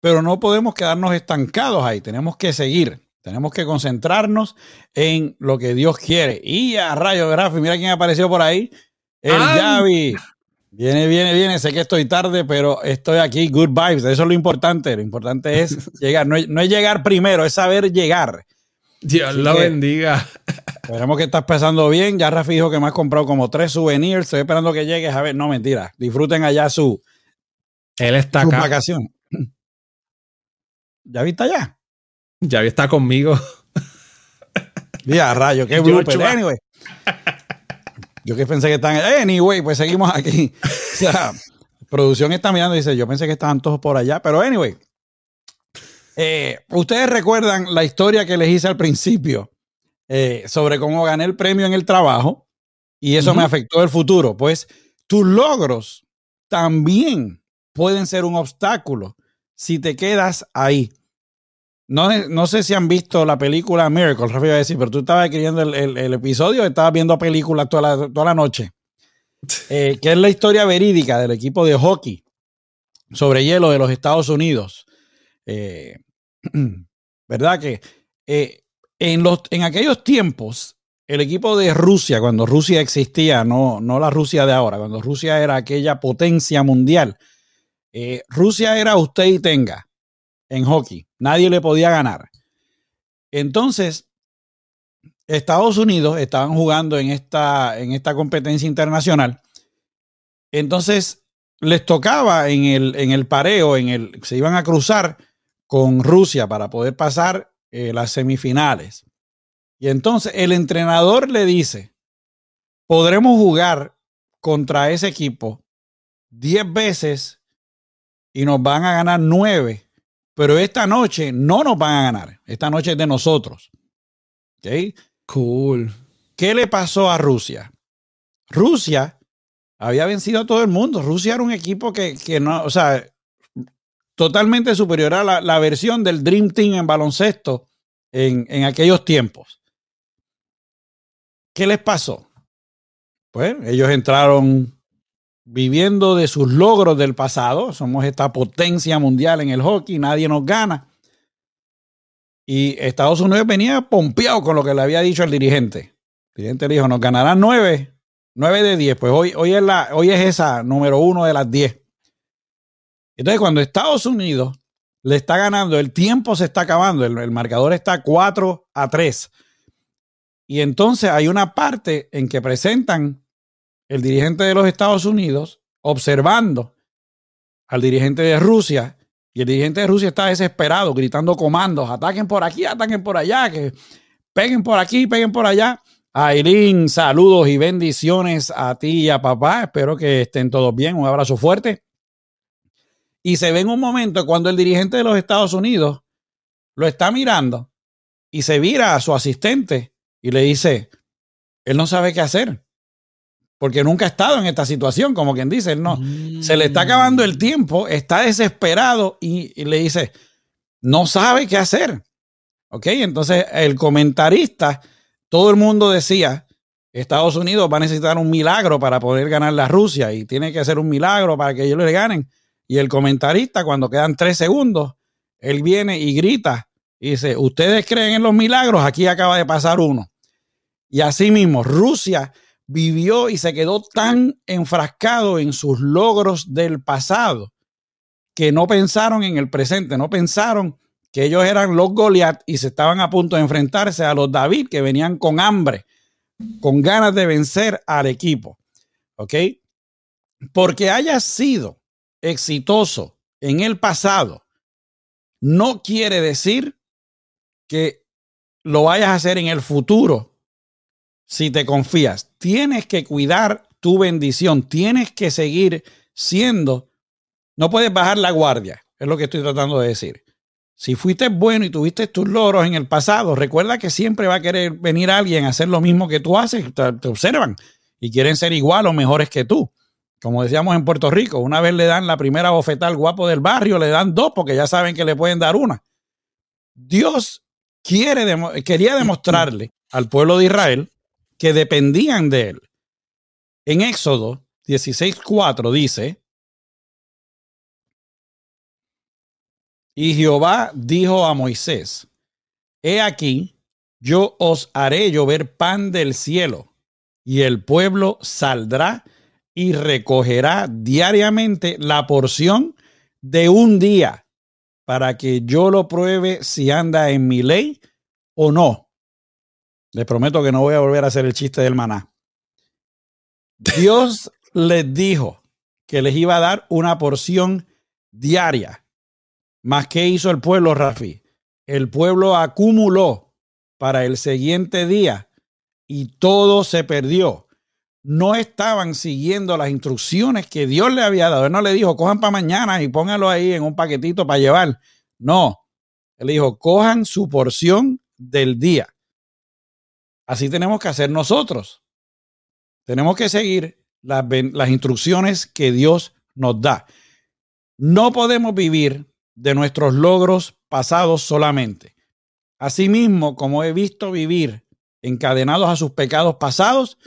pero no podemos quedarnos estancados ahí. Tenemos que seguir. Tenemos que concentrarnos en lo que Dios quiere. Y a rayo Grafi, mira quién apareció por ahí. El Javi. Viene, viene, viene. Sé que estoy tarde, pero estoy aquí. Good vibes. Eso es lo importante. Lo importante es llegar. No, no es llegar primero, es saber llegar. Dios lo bendiga. Esperemos que estás pasando bien. Ya Rafi dijo que me has comprado como tres souvenirs. Estoy esperando que llegues a ver. No, mentira. Disfruten allá su, Él está su vacación. ¿Ya viste allá? Ya está conmigo. Ya, rayo, qué blooper. Anyway. Yo que pensé que están. Anyway, pues seguimos aquí. O sea, producción está mirando y dice: Yo pensé que estaban todos por allá, pero anyway. Eh, Ustedes recuerdan la historia que les hice al principio eh, sobre cómo gané el premio en el trabajo y eso me afectó el futuro. Pues tus logros también pueden ser un obstáculo si te quedas ahí. No, no sé si han visto la película Miracle, Rafa iba a decir, pero tú estabas escribiendo el, el, episodio, estabas viendo películas toda la, toda la noche, eh, que es la historia verídica del equipo de hockey sobre hielo de los Estados Unidos. Eh, ¿Verdad que eh, en, los, en aquellos tiempos, el equipo de Rusia, cuando Rusia existía, no, no la Rusia de ahora, cuando Rusia era aquella potencia mundial, Rusia era usted y tenga en hockey. Nadie le podía ganar. Entonces, Estados Unidos estaban jugando en esta, en esta competencia internacional. Entonces, les tocaba en el, en el pareo, en el, se iban a cruzar con Rusia para poder pasar eh, las semifinales. Y entonces el entrenador le dice, podremos jugar contra ese equipo 10 veces y nos van a ganar 9, pero esta noche no nos van a ganar. Esta noche es de nosotros. ¿Ok? Cool. ¿Qué le pasó a Rusia? Rusia había vencido a todo el mundo. Rusia era un equipo que, que no, o sea, totalmente superior a la, versión del Dream Team en baloncesto en, en aquellos tiempos. ¿Qué les pasó? Pues ellos entraron viviendo de sus logros del pasado. Somos esta potencia mundial en el hockey, nadie nos gana. Y Estados Unidos venía pompeado con lo que le había dicho el dirigente. El dirigente le dijo, nos ganarán nueve, nueve de diez. Pues hoy, hoy, es la, hoy es esa número uno de las diez. Entonces, cuando Estados Unidos le está ganando, el tiempo se está acabando, el, marcador está 4 a 3. Y entonces hay una parte en que presentan el dirigente de los Estados Unidos observando al dirigente de Rusia. Y el dirigente de Rusia está desesperado, gritando comandos, ataquen por aquí, ataquen por allá, que peguen por aquí, peguen por allá. Aileen, saludos y bendiciones a ti y a papá. Espero que estén todos bien. Un abrazo fuerte. Y se ve en un momento cuando el dirigente de los Estados Unidos lo está mirando y se vira a su asistente y le dice, él no sabe qué hacer, porque nunca ha estado en esta situación, como quien dice, no, se le está acabando el tiempo, está desesperado y, y le dice, no sabe qué hacer. ¿Ok? Entonces el comentarista, todo el mundo decía, Estados Unidos va a necesitar un milagro para poder ganar la Rusia y tiene que hacer un milagro para que ellos le ganen. Y el comentarista, cuando quedan tres segundos, él viene y grita y dice, ¿ustedes creen en los milagros? Aquí acaba de pasar uno. Y así mismo, Rusia vivió y se quedó tan enfrascado en sus logros del pasado que no pensaron en el presente, no pensaron que ellos eran los Goliat y se estaban a punto de enfrentarse a los David que venían con hambre, con ganas de vencer al equipo. ¿Ok? Porque haya sido exitoso en el pasado, no quiere decir que lo vayas a hacer en el futuro si te confías. Tienes que cuidar tu bendición, tienes que seguir siendo, no puedes bajar la guardia, es lo que estoy tratando de decir. Si fuiste bueno y tuviste tus logros en el pasado, recuerda que siempre va a querer venir alguien a hacer lo mismo que tú haces, te, observan y quieren ser igual o mejores que tú. Como decíamos en Puerto Rico, una vez le dan la primera bofetada al guapo del barrio, le dan dos porque ya saben que le pueden dar una. Dios quiere, quería demostrarle al pueblo de Israel que dependían de él. En Éxodo 16:4 dice, Y Jehová dijo a Moisés, He aquí, yo os haré llover pan del cielo, y el pueblo saldrá y recogerá diariamente la porción de un día, para que yo lo pruebe si anda en mi ley o no. Les prometo que no voy a volver a hacer el chiste del maná. Dios les dijo que les iba a dar una porción diaria más que hizo el pueblo, Rafi. El pueblo acumuló para el siguiente día y todo se perdió. No estaban siguiendo las instrucciones que Dios le había dado. Él no le dijo, cojan para mañana y pónganlo ahí en un paquetito para llevar. No. Él dijo, cojan su porción del día. Así tenemos que hacer nosotros. Tenemos que seguir las, instrucciones que Dios nos da. No podemos vivir de nuestros logros pasados solamente. Asimismo, como he visto vivir encadenados a sus pecados pasados,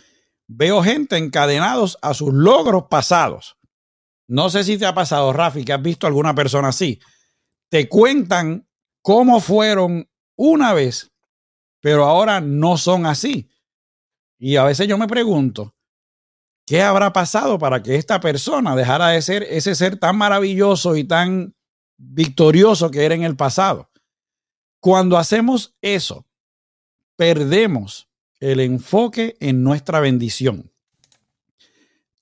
veo gente encadenados a sus logros pasados. No sé si te ha pasado, Rafi, que has visto alguna persona así. Te cuentan cómo fueron una vez, pero ahora no son así. Y a veces yo me pregunto, ¿qué habrá pasado para que esta persona dejara de ser ese ser tan maravilloso y tan victorioso que era en el pasado. Cuando hacemos eso, perdemos el enfoque en nuestra bendición.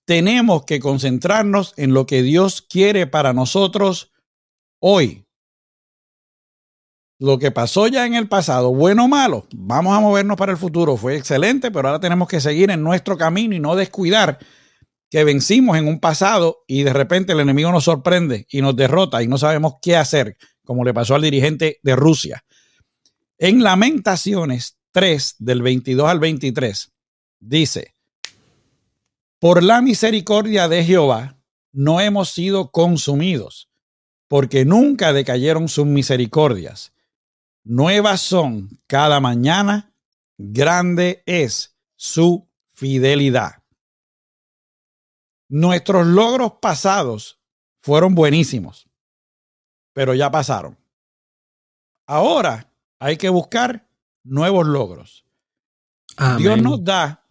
Tenemos que concentrarnos en lo que Dios quiere para nosotros hoy. Lo que pasó ya en el pasado, bueno o malo, vamos a movernos para el futuro. Fue excelente, pero ahora tenemos que seguir en nuestro camino y no descuidar que vencimos en un pasado y de repente el enemigo nos sorprende y nos derrota y no sabemos qué hacer, como le pasó al dirigente de Rusia. En Lamentaciones 3, del 22 al 23, dice, por la misericordia de Jehová no hemos sido consumidos, porque nunca decayeron sus misericordias. Nuevas son cada mañana, grande es su fidelidad. Nuestros logros pasados fueron buenísimos, pero ya pasaron. Ahora hay que buscar nuevos logros. Dios nos da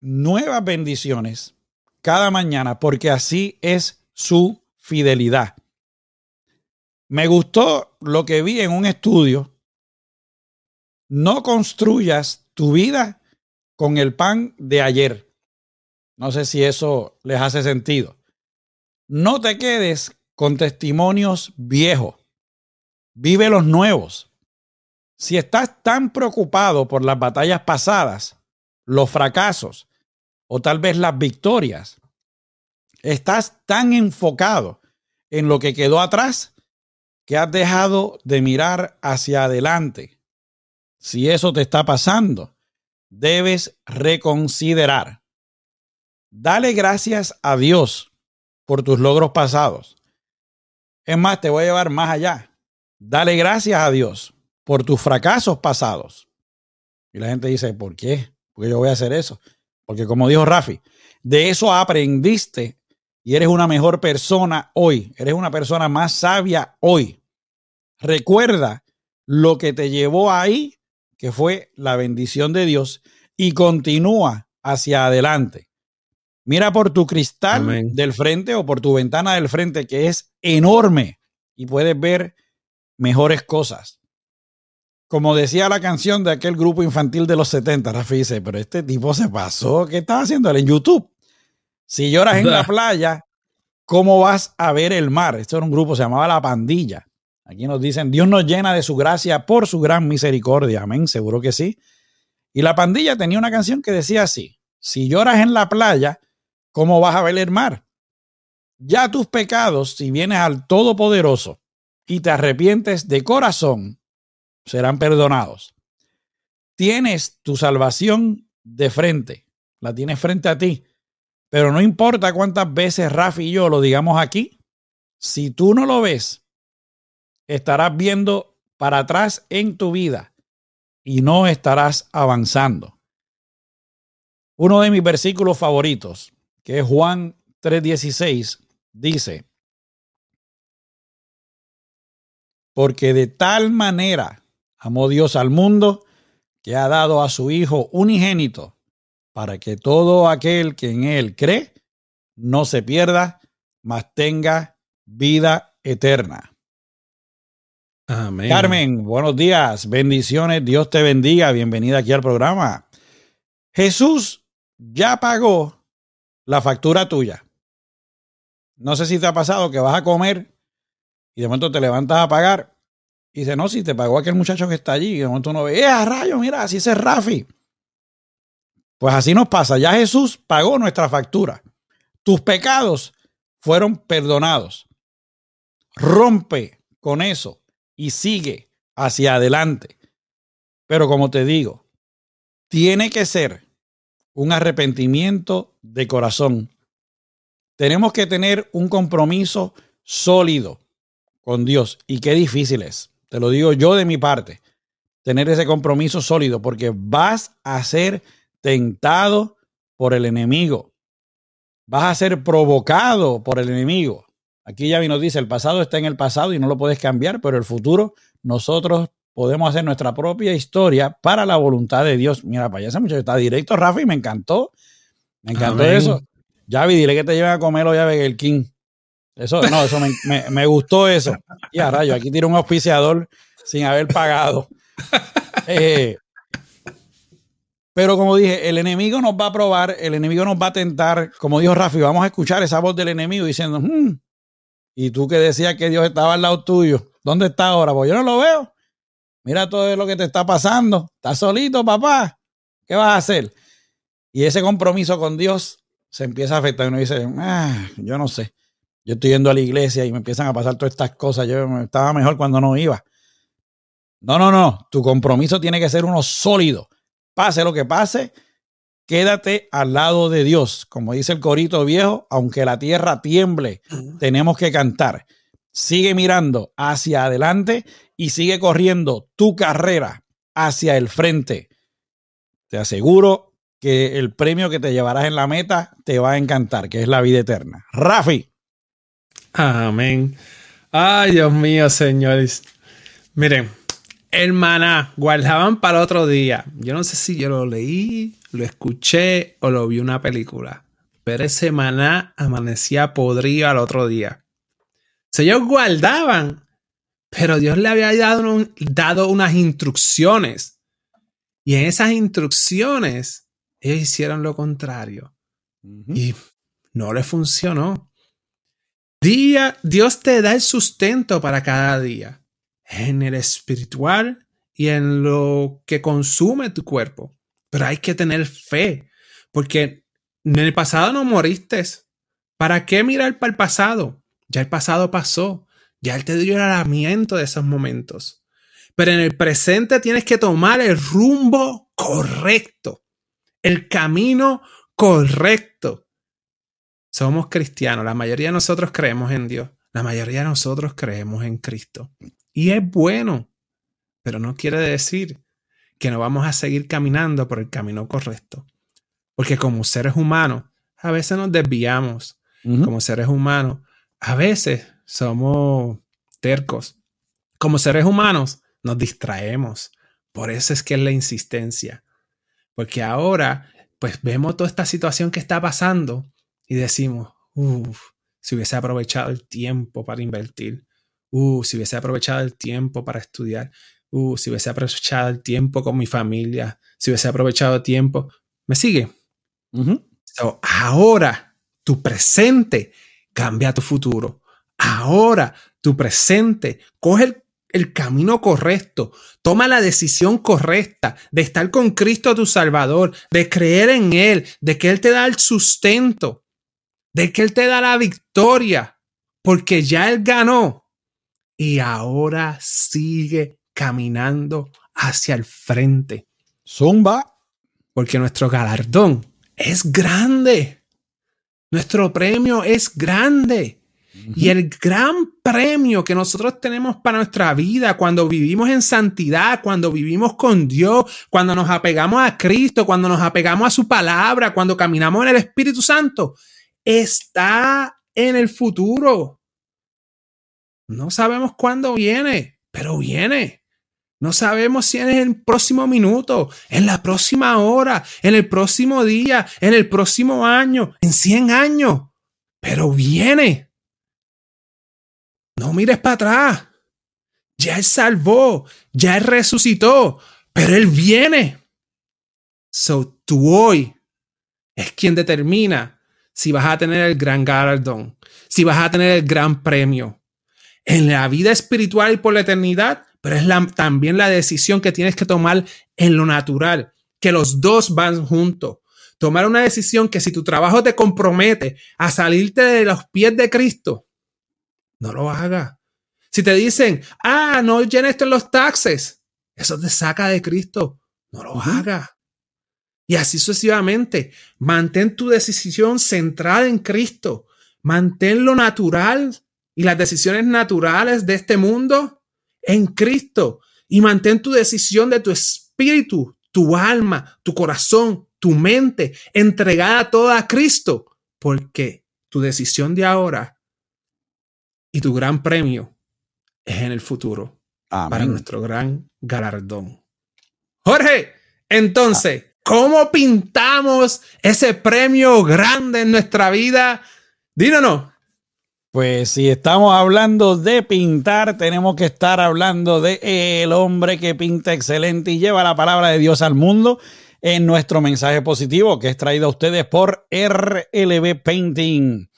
nuevas bendiciones cada mañana porque así es su fidelidad. Me gustó lo que vi en un estudio. No construyas tu vida con el pan de ayer. No sé si eso les hace sentido. No te quedes con testimonios viejos. Vive los nuevos. Si estás tan preocupado por las batallas pasadas, los fracasos o tal vez las victorias, estás tan enfocado en lo que quedó atrás, que has dejado de mirar hacia adelante. Si eso te está pasando, debes reconsiderar. Dale gracias a Dios por tus logros pasados. Es más, te voy a llevar más allá. Dale gracias a Dios por tus fracasos pasados. Y la gente dice, ¿por qué? Porque yo voy a hacer eso. Porque como dijo Rafi, de eso aprendiste y eres una mejor persona hoy. Eres una persona más sabia hoy. Recuerda lo que te llevó ahí, que fue la bendición de Dios, y continúa hacia adelante. Mira por tu cristal del frente o por tu ventana del frente, que es enorme, y puedes ver mejores cosas. Como decía la canción de aquel grupo infantil de los 70, Rafi dice, pero este tipo se pasó, ¿qué estaba haciendo él en YouTube? Si lloras en la playa, ¿cómo vas a ver el mar? Esto era un grupo, se llamaba La Pandilla. Aquí nos dicen, Dios nos llena de su gracia por su gran misericordia. Amén, seguro que sí. Y La Pandilla tenía una canción que decía así, si lloras en la playa, ¿cómo vas a ver el mar? Ya tus pecados, si vienes al Todopoderoso y te arrepientes de corazón, serán perdonados. Tienes tu salvación de frente, la tienes frente a ti. Pero no importa cuántas veces Rafi y yo lo digamos aquí, si tú no lo ves, estarás viendo para atrás en tu vida y no estarás avanzando. Uno de mis versículos favoritos, que es Juan 3:16, dice, porque de tal manera amó Dios al mundo que ha dado a su Hijo unigénito para que todo aquel que en Él cree no se pierda, mas tenga vida eterna. Amén. Carmen, buenos días, bendiciones, Dios te bendiga, bienvenida aquí al programa. Jesús ya pagó la factura tuya. No sé si te ha pasado que vas a comer y de momento te levantas a pagar y dice, no, si te pagó aquel muchacho que está allí, y de momento uno ve, ¡eh, a rayo! Mira, así es Rafi. Pues así nos pasa. Ya Jesús pagó nuestra factura. Tus pecados fueron perdonados. Rompe con eso y sigue hacia adelante. Pero como te digo, tiene que ser un arrepentimiento de corazón. Tenemos que tener un compromiso sólido con Dios. Y qué difícil es. Te lo digo yo de mi parte. Tener ese compromiso sólido porque vas a ser tentado por el enemigo. Vas a ser provocado por el enemigo. Aquí ya nos dice, el pasado está en el pasado y no lo puedes cambiar, pero el futuro nosotros podemos hacer nuestra propia historia para la voluntad de Dios. Mira, para allá ese muchacho está directo, Rafa, y me encantó. Me encantó eso. Javi, dile que te lleven a comer hoy a el King. Eso, no, eso me, gustó eso. Y a rayo, aquí tiene un auspiciador sin haber pagado. Eh, pero como dije, el enemigo nos va a probar, el enemigo nos va a tentar. Como dijo Rafi, vamos a escuchar esa voz del enemigo diciendo, hmm, y tú que decías que Dios estaba al lado tuyo, ¿dónde está ahora? Pues yo no lo veo. Mira todo lo que te está pasando. Estás solito, papá. ¿Qué vas a hacer? Y ese compromiso con Dios se empieza a afectar. Uno dice, ah, yo no sé. Yo estoy yendo a la iglesia y me empiezan a pasar todas estas cosas. Yo estaba mejor cuando no iba. No, no, no. Tu compromiso tiene que ser uno sólido. Pase lo que pase, quédate al lado de Dios. Como dice el corito viejo, aunque la tierra tiemble, tenemos que cantar. Sigue mirando hacia adelante y sigue corriendo tu carrera hacia el frente. Te aseguro que el premio que te llevarás en la meta te va a encantar, que es la vida eterna. Rafi. Amén. Ay, Dios mío, señores. Miren, el maná guardaban para otro día. Yo no sé si yo lo leí, lo escuché o lo vi una película. Pero ese maná amanecía podrido al otro día. O ellos guardaban, pero Dios le había dado, dado unas instrucciones. Y en esas instrucciones, ellos hicieron lo contrario. Y no le funcionó. Día, Dios te da el sustento para cada día, en el espiritual y en lo que consume tu cuerpo. Pero hay que tener fe, porque en el pasado no moriste. ¿Para qué mirar para el pasado? Ya el pasado pasó. Ya Él te dio el alamiento de esos momentos. Pero en el presente tienes que tomar el rumbo correcto, el camino correcto. Somos cristianos, la mayoría de nosotros creemos en Dios, la mayoría de nosotros creemos en Cristo. Y es bueno, pero no quiere decir que no vamos a seguir caminando por el camino correcto. Porque como seres humanos, a veces nos desviamos. Como seres humanos, a veces somos tercos. Como seres humanos, nos distraemos. Por eso es que es la insistencia. Porque ahora, pues vemos toda esta situación que está pasando y decimos, uff, si hubiese aprovechado el tiempo para invertir, uff, si hubiese aprovechado el tiempo para estudiar, uff, si hubiese aprovechado el tiempo con mi familia, si hubiese aprovechado el tiempo. ¿Me sigue? ahora, tu presente cambia tu futuro. Ahora, tu presente, coge el el camino correcto, toma la decisión correcta de estar con Cristo tu Salvador, de creer en Él, de que Él te da el sustento, de que Él te da la victoria, porque ya Él ganó y ahora sigue caminando hacia el frente. Zumba. Porque nuestro galardón es grande. Nuestro premio es grande. Y el gran premio que nosotros tenemos para nuestra vida cuando vivimos en santidad, cuando vivimos con Dios, cuando nos apegamos a Cristo, cuando nos apegamos a su palabra, cuando caminamos en el Espíritu Santo, está en el futuro. No sabemos cuándo viene, pero viene. No sabemos si es en el próximo minuto, en la próxima hora, en el próximo día, en el próximo año, en 100 años, pero viene. No mires para atrás. Ya Él salvó, ya Él resucitó, pero Él viene. So tú hoy es quien determina si vas a tener el gran galardón, si vas a tener el gran premio en la vida espiritual y por la eternidad, pero es también la decisión que tienes que tomar en lo natural, que los dos van juntos. Tomar una decisión que si tu trabajo te compromete a salirte de los pies de Cristo, no lo haga. Si te dicen, ah, no llenes los taxes, eso te saca de Cristo. No lo haga. Y así sucesivamente. Mantén tu decisión centrada en Cristo. Mantén lo natural y las decisiones naturales de este mundo en Cristo. Y mantén tu decisión de tu espíritu, tu alma, tu corazón, tu mente entregada toda a Cristo. Porque tu decisión de ahora y tu gran premio es en el futuro para nuestro gran galardón. Jorge, entonces, ¿cómo pintamos ese premio grande en nuestra vida? Díganos. Pues si estamos hablando de pintar, tenemos que estar hablando de el hombre que pinta excelente y lleva la palabra de Dios al mundo en nuestro mensaje positivo que es traído a ustedes por RLB Painting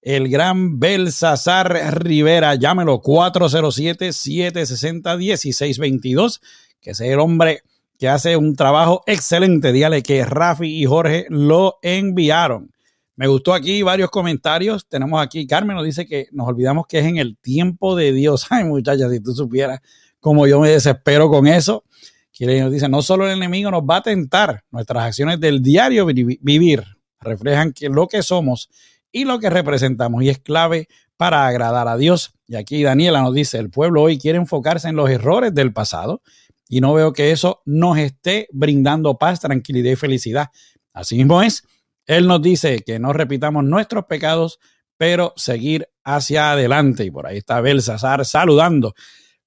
el gran Belsasar Rivera. Llámelo 407-760-1622, que es el hombre que hace un trabajo excelente. Dígale que Rafi y Jorge lo enviaron. Me gustó aquí varios comentarios. Tenemos aquí, Carmen nos dice que nos olvidamos que es en el tiempo de Dios. Ay, muchachas, si tú supieras cómo yo me desespero con eso. Quiere nos dice, no solo el enemigo nos va a tentar, nuestras acciones del diario vivir reflejan que lo que somos y lo que representamos y es clave para agradar a Dios. Y aquí Daniela nos dice, el pueblo hoy quiere enfocarse en los errores del pasado y no veo que eso nos esté brindando paz, tranquilidad y felicidad. Así mismo es. Él nos dice que no repitamos nuestros pecados, pero seguir hacia adelante. Y por ahí está Belsasar saludando.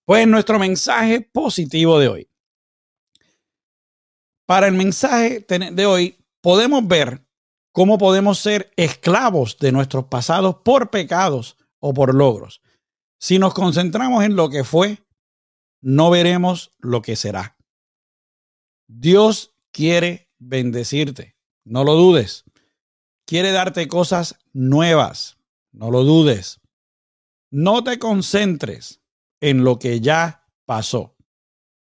Pues nuestro mensaje positivo de hoy. Para el mensaje de hoy podemos ver cómo podemos ser esclavos de nuestros pasados por pecados o por logros. Si nos concentramos en lo que fue, no veremos lo que será. Dios quiere bendecirte, no lo dudes. Quiere darte cosas nuevas, no lo dudes. No te concentres en lo que ya pasó.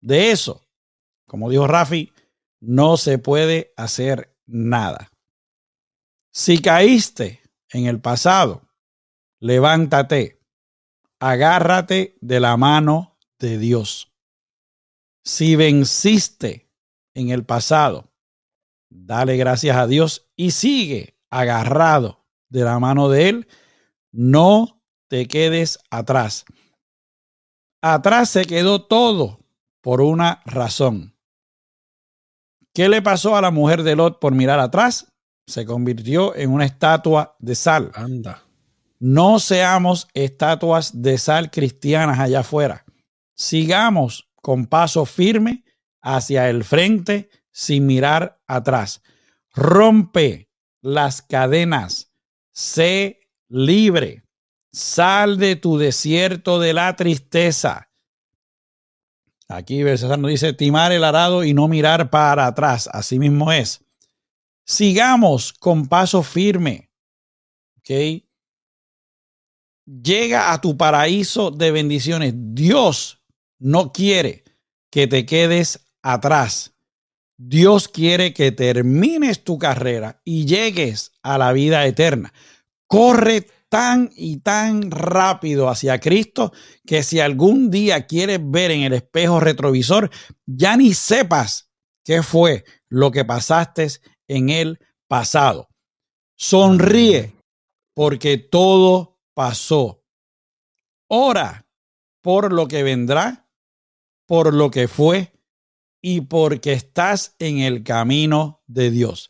De eso, como dijo Rafi, no se puede hacer nada. Si caíste en el pasado, levántate, agárrate de la mano de Dios. Si venciste en el pasado, dale gracias a Dios y sigue agarrado de la mano de Él. No te quedes atrás. Atrás se quedó todo por una razón. ¿Qué le pasó a la mujer de Lot por mirar atrás? Se convirtió en una estatua de sal. Anda. No seamos estatuas de sal cristianas allá afuera. Sigamos con paso firme hacia el frente sin mirar atrás. Rompe las cadenas. Sé libre. Sal de tu desierto de la tristeza. Aquí César nos dice timar el arado y no mirar para atrás. Así mismo es. Sigamos con paso firme. ¿Ok? Llega a tu paraíso de bendiciones. Dios no quiere que te quedes atrás. Dios quiere que termines tu carrera y llegues a la vida eterna. Corre tan y tan rápido hacia Cristo que si algún día quieres ver en el espejo retrovisor, ya ni sepas qué fue lo que pasaste en el pasado. Sonríe porque todo pasó. Ora por lo que vendrá, por lo que fue y porque estás en el camino de Dios.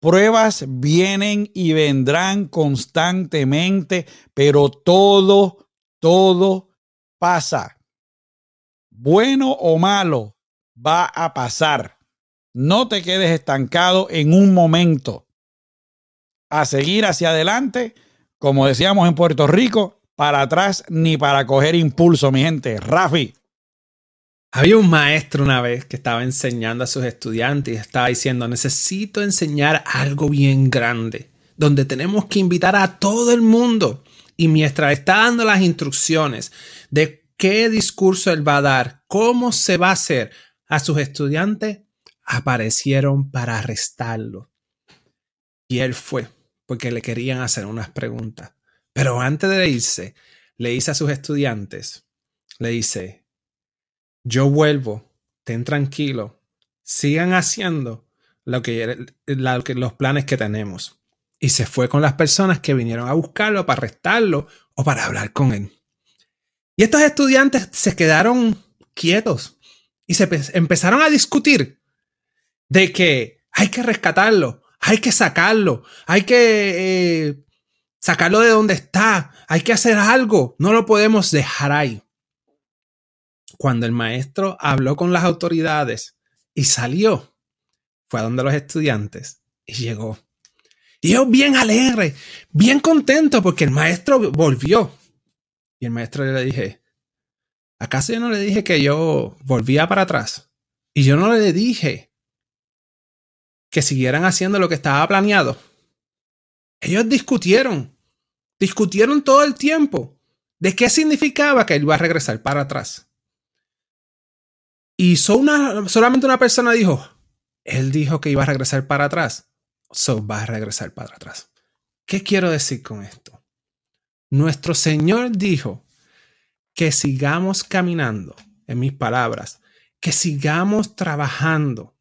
Pruebas vienen y vendrán constantemente, pero todo, todo pasa. Bueno o malo, va a pasar. No te quedes estancado en un momento. A seguir hacia adelante, como decíamos en Puerto Rico, para atrás ni para coger impulso, mi gente. Rafi. Había un maestro una vez que estaba enseñando a sus estudiantes y estaba diciendo, necesito enseñar algo bien grande, donde tenemos que invitar a todo el mundo. Y mientras está dando las instrucciones de qué discurso él va a dar, cómo se va a hacer a sus estudiantes, aparecieron para arrestarlo. Y él fue, porque le querían hacer unas preguntas. Pero antes de irse, le dice a sus estudiantes, le dice, yo vuelvo, ten tranquilo, sigan haciendo lo que, los planes que tenemos. Y se fue con las personas que vinieron a buscarlo para arrestarlo o para hablar con él. Y estos estudiantes se quedaron quietos y se empezaron a discutir de que hay que rescatarlo, hay que sacarlo, hay que eh, sacarlo de donde está, hay que hacer algo, no lo podemos dejar ahí cuando el maestro habló con las autoridades y salió, fue a donde los estudiantes y llegó. Y yo bien alegre, bien contento porque el maestro volvió. Y el maestro le dije, ¿acaso yo no le dije que yo volvía para atrás? Y yo no le dije que siguieran haciendo lo que estaba planeado. Ellos discutieron, discutieron todo el tiempo de qué significaba que él iba a regresar para atrás. Y solamente una persona dijo, él dijo que iba a regresar para atrás. So va a regresar para atrás. ¿Qué quiero decir con esto? Nuestro Señor dijo que sigamos caminando, en mis palabras, que sigamos trabajando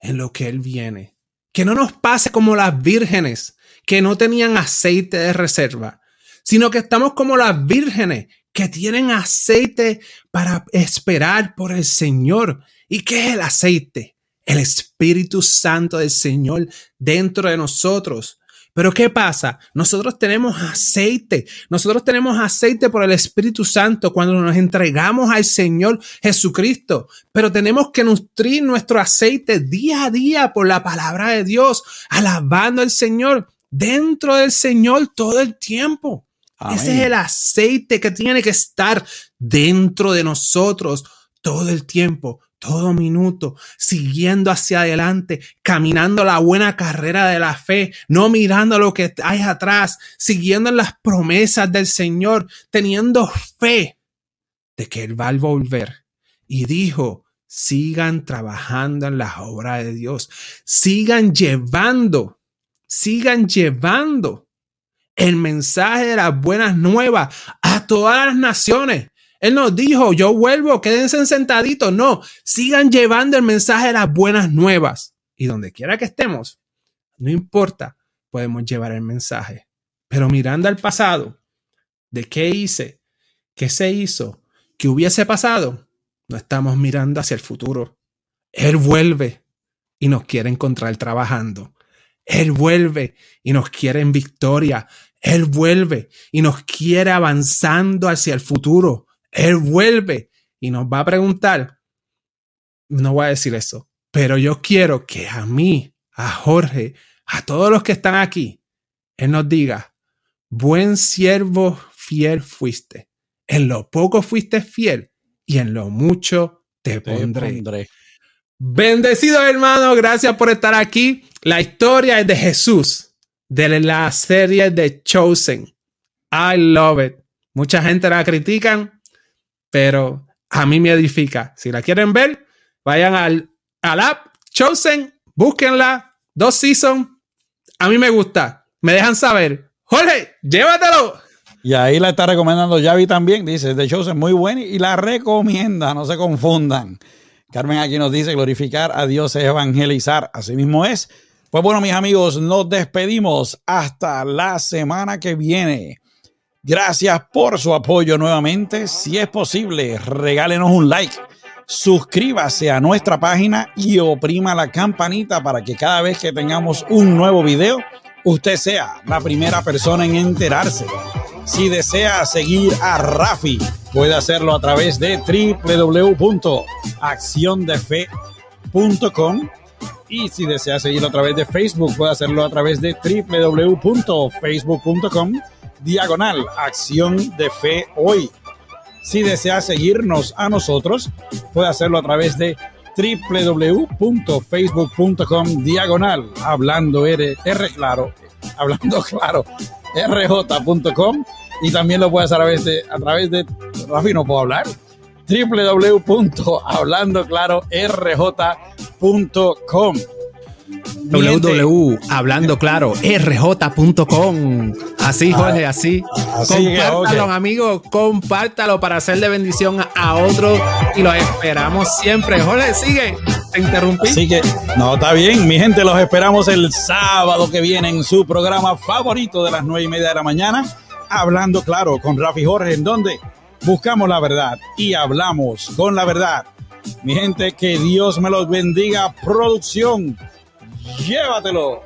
en lo que Él viene. Que no nos pase como las vírgenes que no tenían aceite de reserva, sino que estamos como las vírgenes que tienen aceite para esperar por el Señor. ¿Y qué es el aceite? El Espíritu Santo del Señor dentro de nosotros. Pero ¿qué pasa? Nosotros tenemos aceite. Nosotros tenemos aceite por el Espíritu Santo cuando nos entregamos al Señor Jesucristo. Pero tenemos que nutrir nuestro aceite día a día por la palabra de Dios, alabando al Señor dentro del Señor todo el tiempo. Ese es el aceite que tiene que estar dentro de nosotros todo el tiempo, todo minuto, siguiendo hacia adelante, caminando la buena carrera de la fe, no mirando lo que hay atrás, siguiendo las promesas del Señor, teniendo fe de que Él va a volver. Y dijo, sigan trabajando en las obras de Dios, sigan llevando, sigan llevando el mensaje de las buenas nuevas a todas las naciones. Él nos dijo, yo vuelvo, quédense sentaditos. No, sigan llevando el mensaje de las buenas nuevas. Y donde quiera que estemos, no importa, podemos llevar el mensaje. Pero mirando al pasado, ¿de qué hice? ¿Qué se hizo? ¿Qué hubiese pasado? No estamos mirando hacia el futuro. Él vuelve y nos quiere encontrar trabajando. Él vuelve y nos quiere en victoria. Él vuelve y nos quiere avanzando hacia el futuro. Él vuelve y nos va a preguntar. No voy a decir eso, pero yo quiero que a mí, a Jorge, a todos los que están aquí, Él nos diga, buen siervo fiel fuiste. En lo poco fuiste fiel y en lo mucho te, pondré. Bendecido hermano, gracias por estar aquí. La historia es de Jesús, de la serie de Chosen. I love it. Mucha gente la critican, pero a mí me edifica. Si la quieren ver, vayan al, al app Chosen, búsquenla, dos seasons. A mí me gusta. Me dejan saber. Jorge, llévatelo. Y ahí la está recomendando Javi también. Dice, The Chosen muy buena y la recomienda, no se confundan. Carmen aquí nos dice, glorificar a Dios es evangelizar. Así mismo es. Pues bueno, mis amigos, nos despedimos hasta la semana que viene. Gracias por su apoyo nuevamente. Si es posible, regálenos un like. Suscríbase a nuestra página y oprima la campanita para que cada vez que tengamos un nuevo video, usted sea la primera persona en enterarse. Si desea seguir a Rafi, puede hacerlo a través de www.acciondefe.com y si desea seguirlo a través de Facebook, puede hacerlo a través de www.facebook.com diagonal acción de fe hoy. Si desea seguirnos a nosotros, puede hacerlo a través de www.facebook.com diagonal hablando R, claro, hablando claro, rj.com y también lo puede hacer a través de, a través de, Rafi, no puedo hablar, www.hablandoclarorj.com www.hablandoclarorj.com Así, Jorge, así. así compártalo, amigos, compártalo para hacer de bendición a otros y los esperamos siempre. Jorge, sigue. Te interrumpí. Sigue. No, está bien. Mi gente, los esperamos el sábado que viene en su programa favorito de las nueve y media de la mañana. Hablando claro con Rafi Jorge, en donde buscamos la verdad y hablamos con la verdad. Mi gente, que Dios me los bendiga. Producción, llévatelo.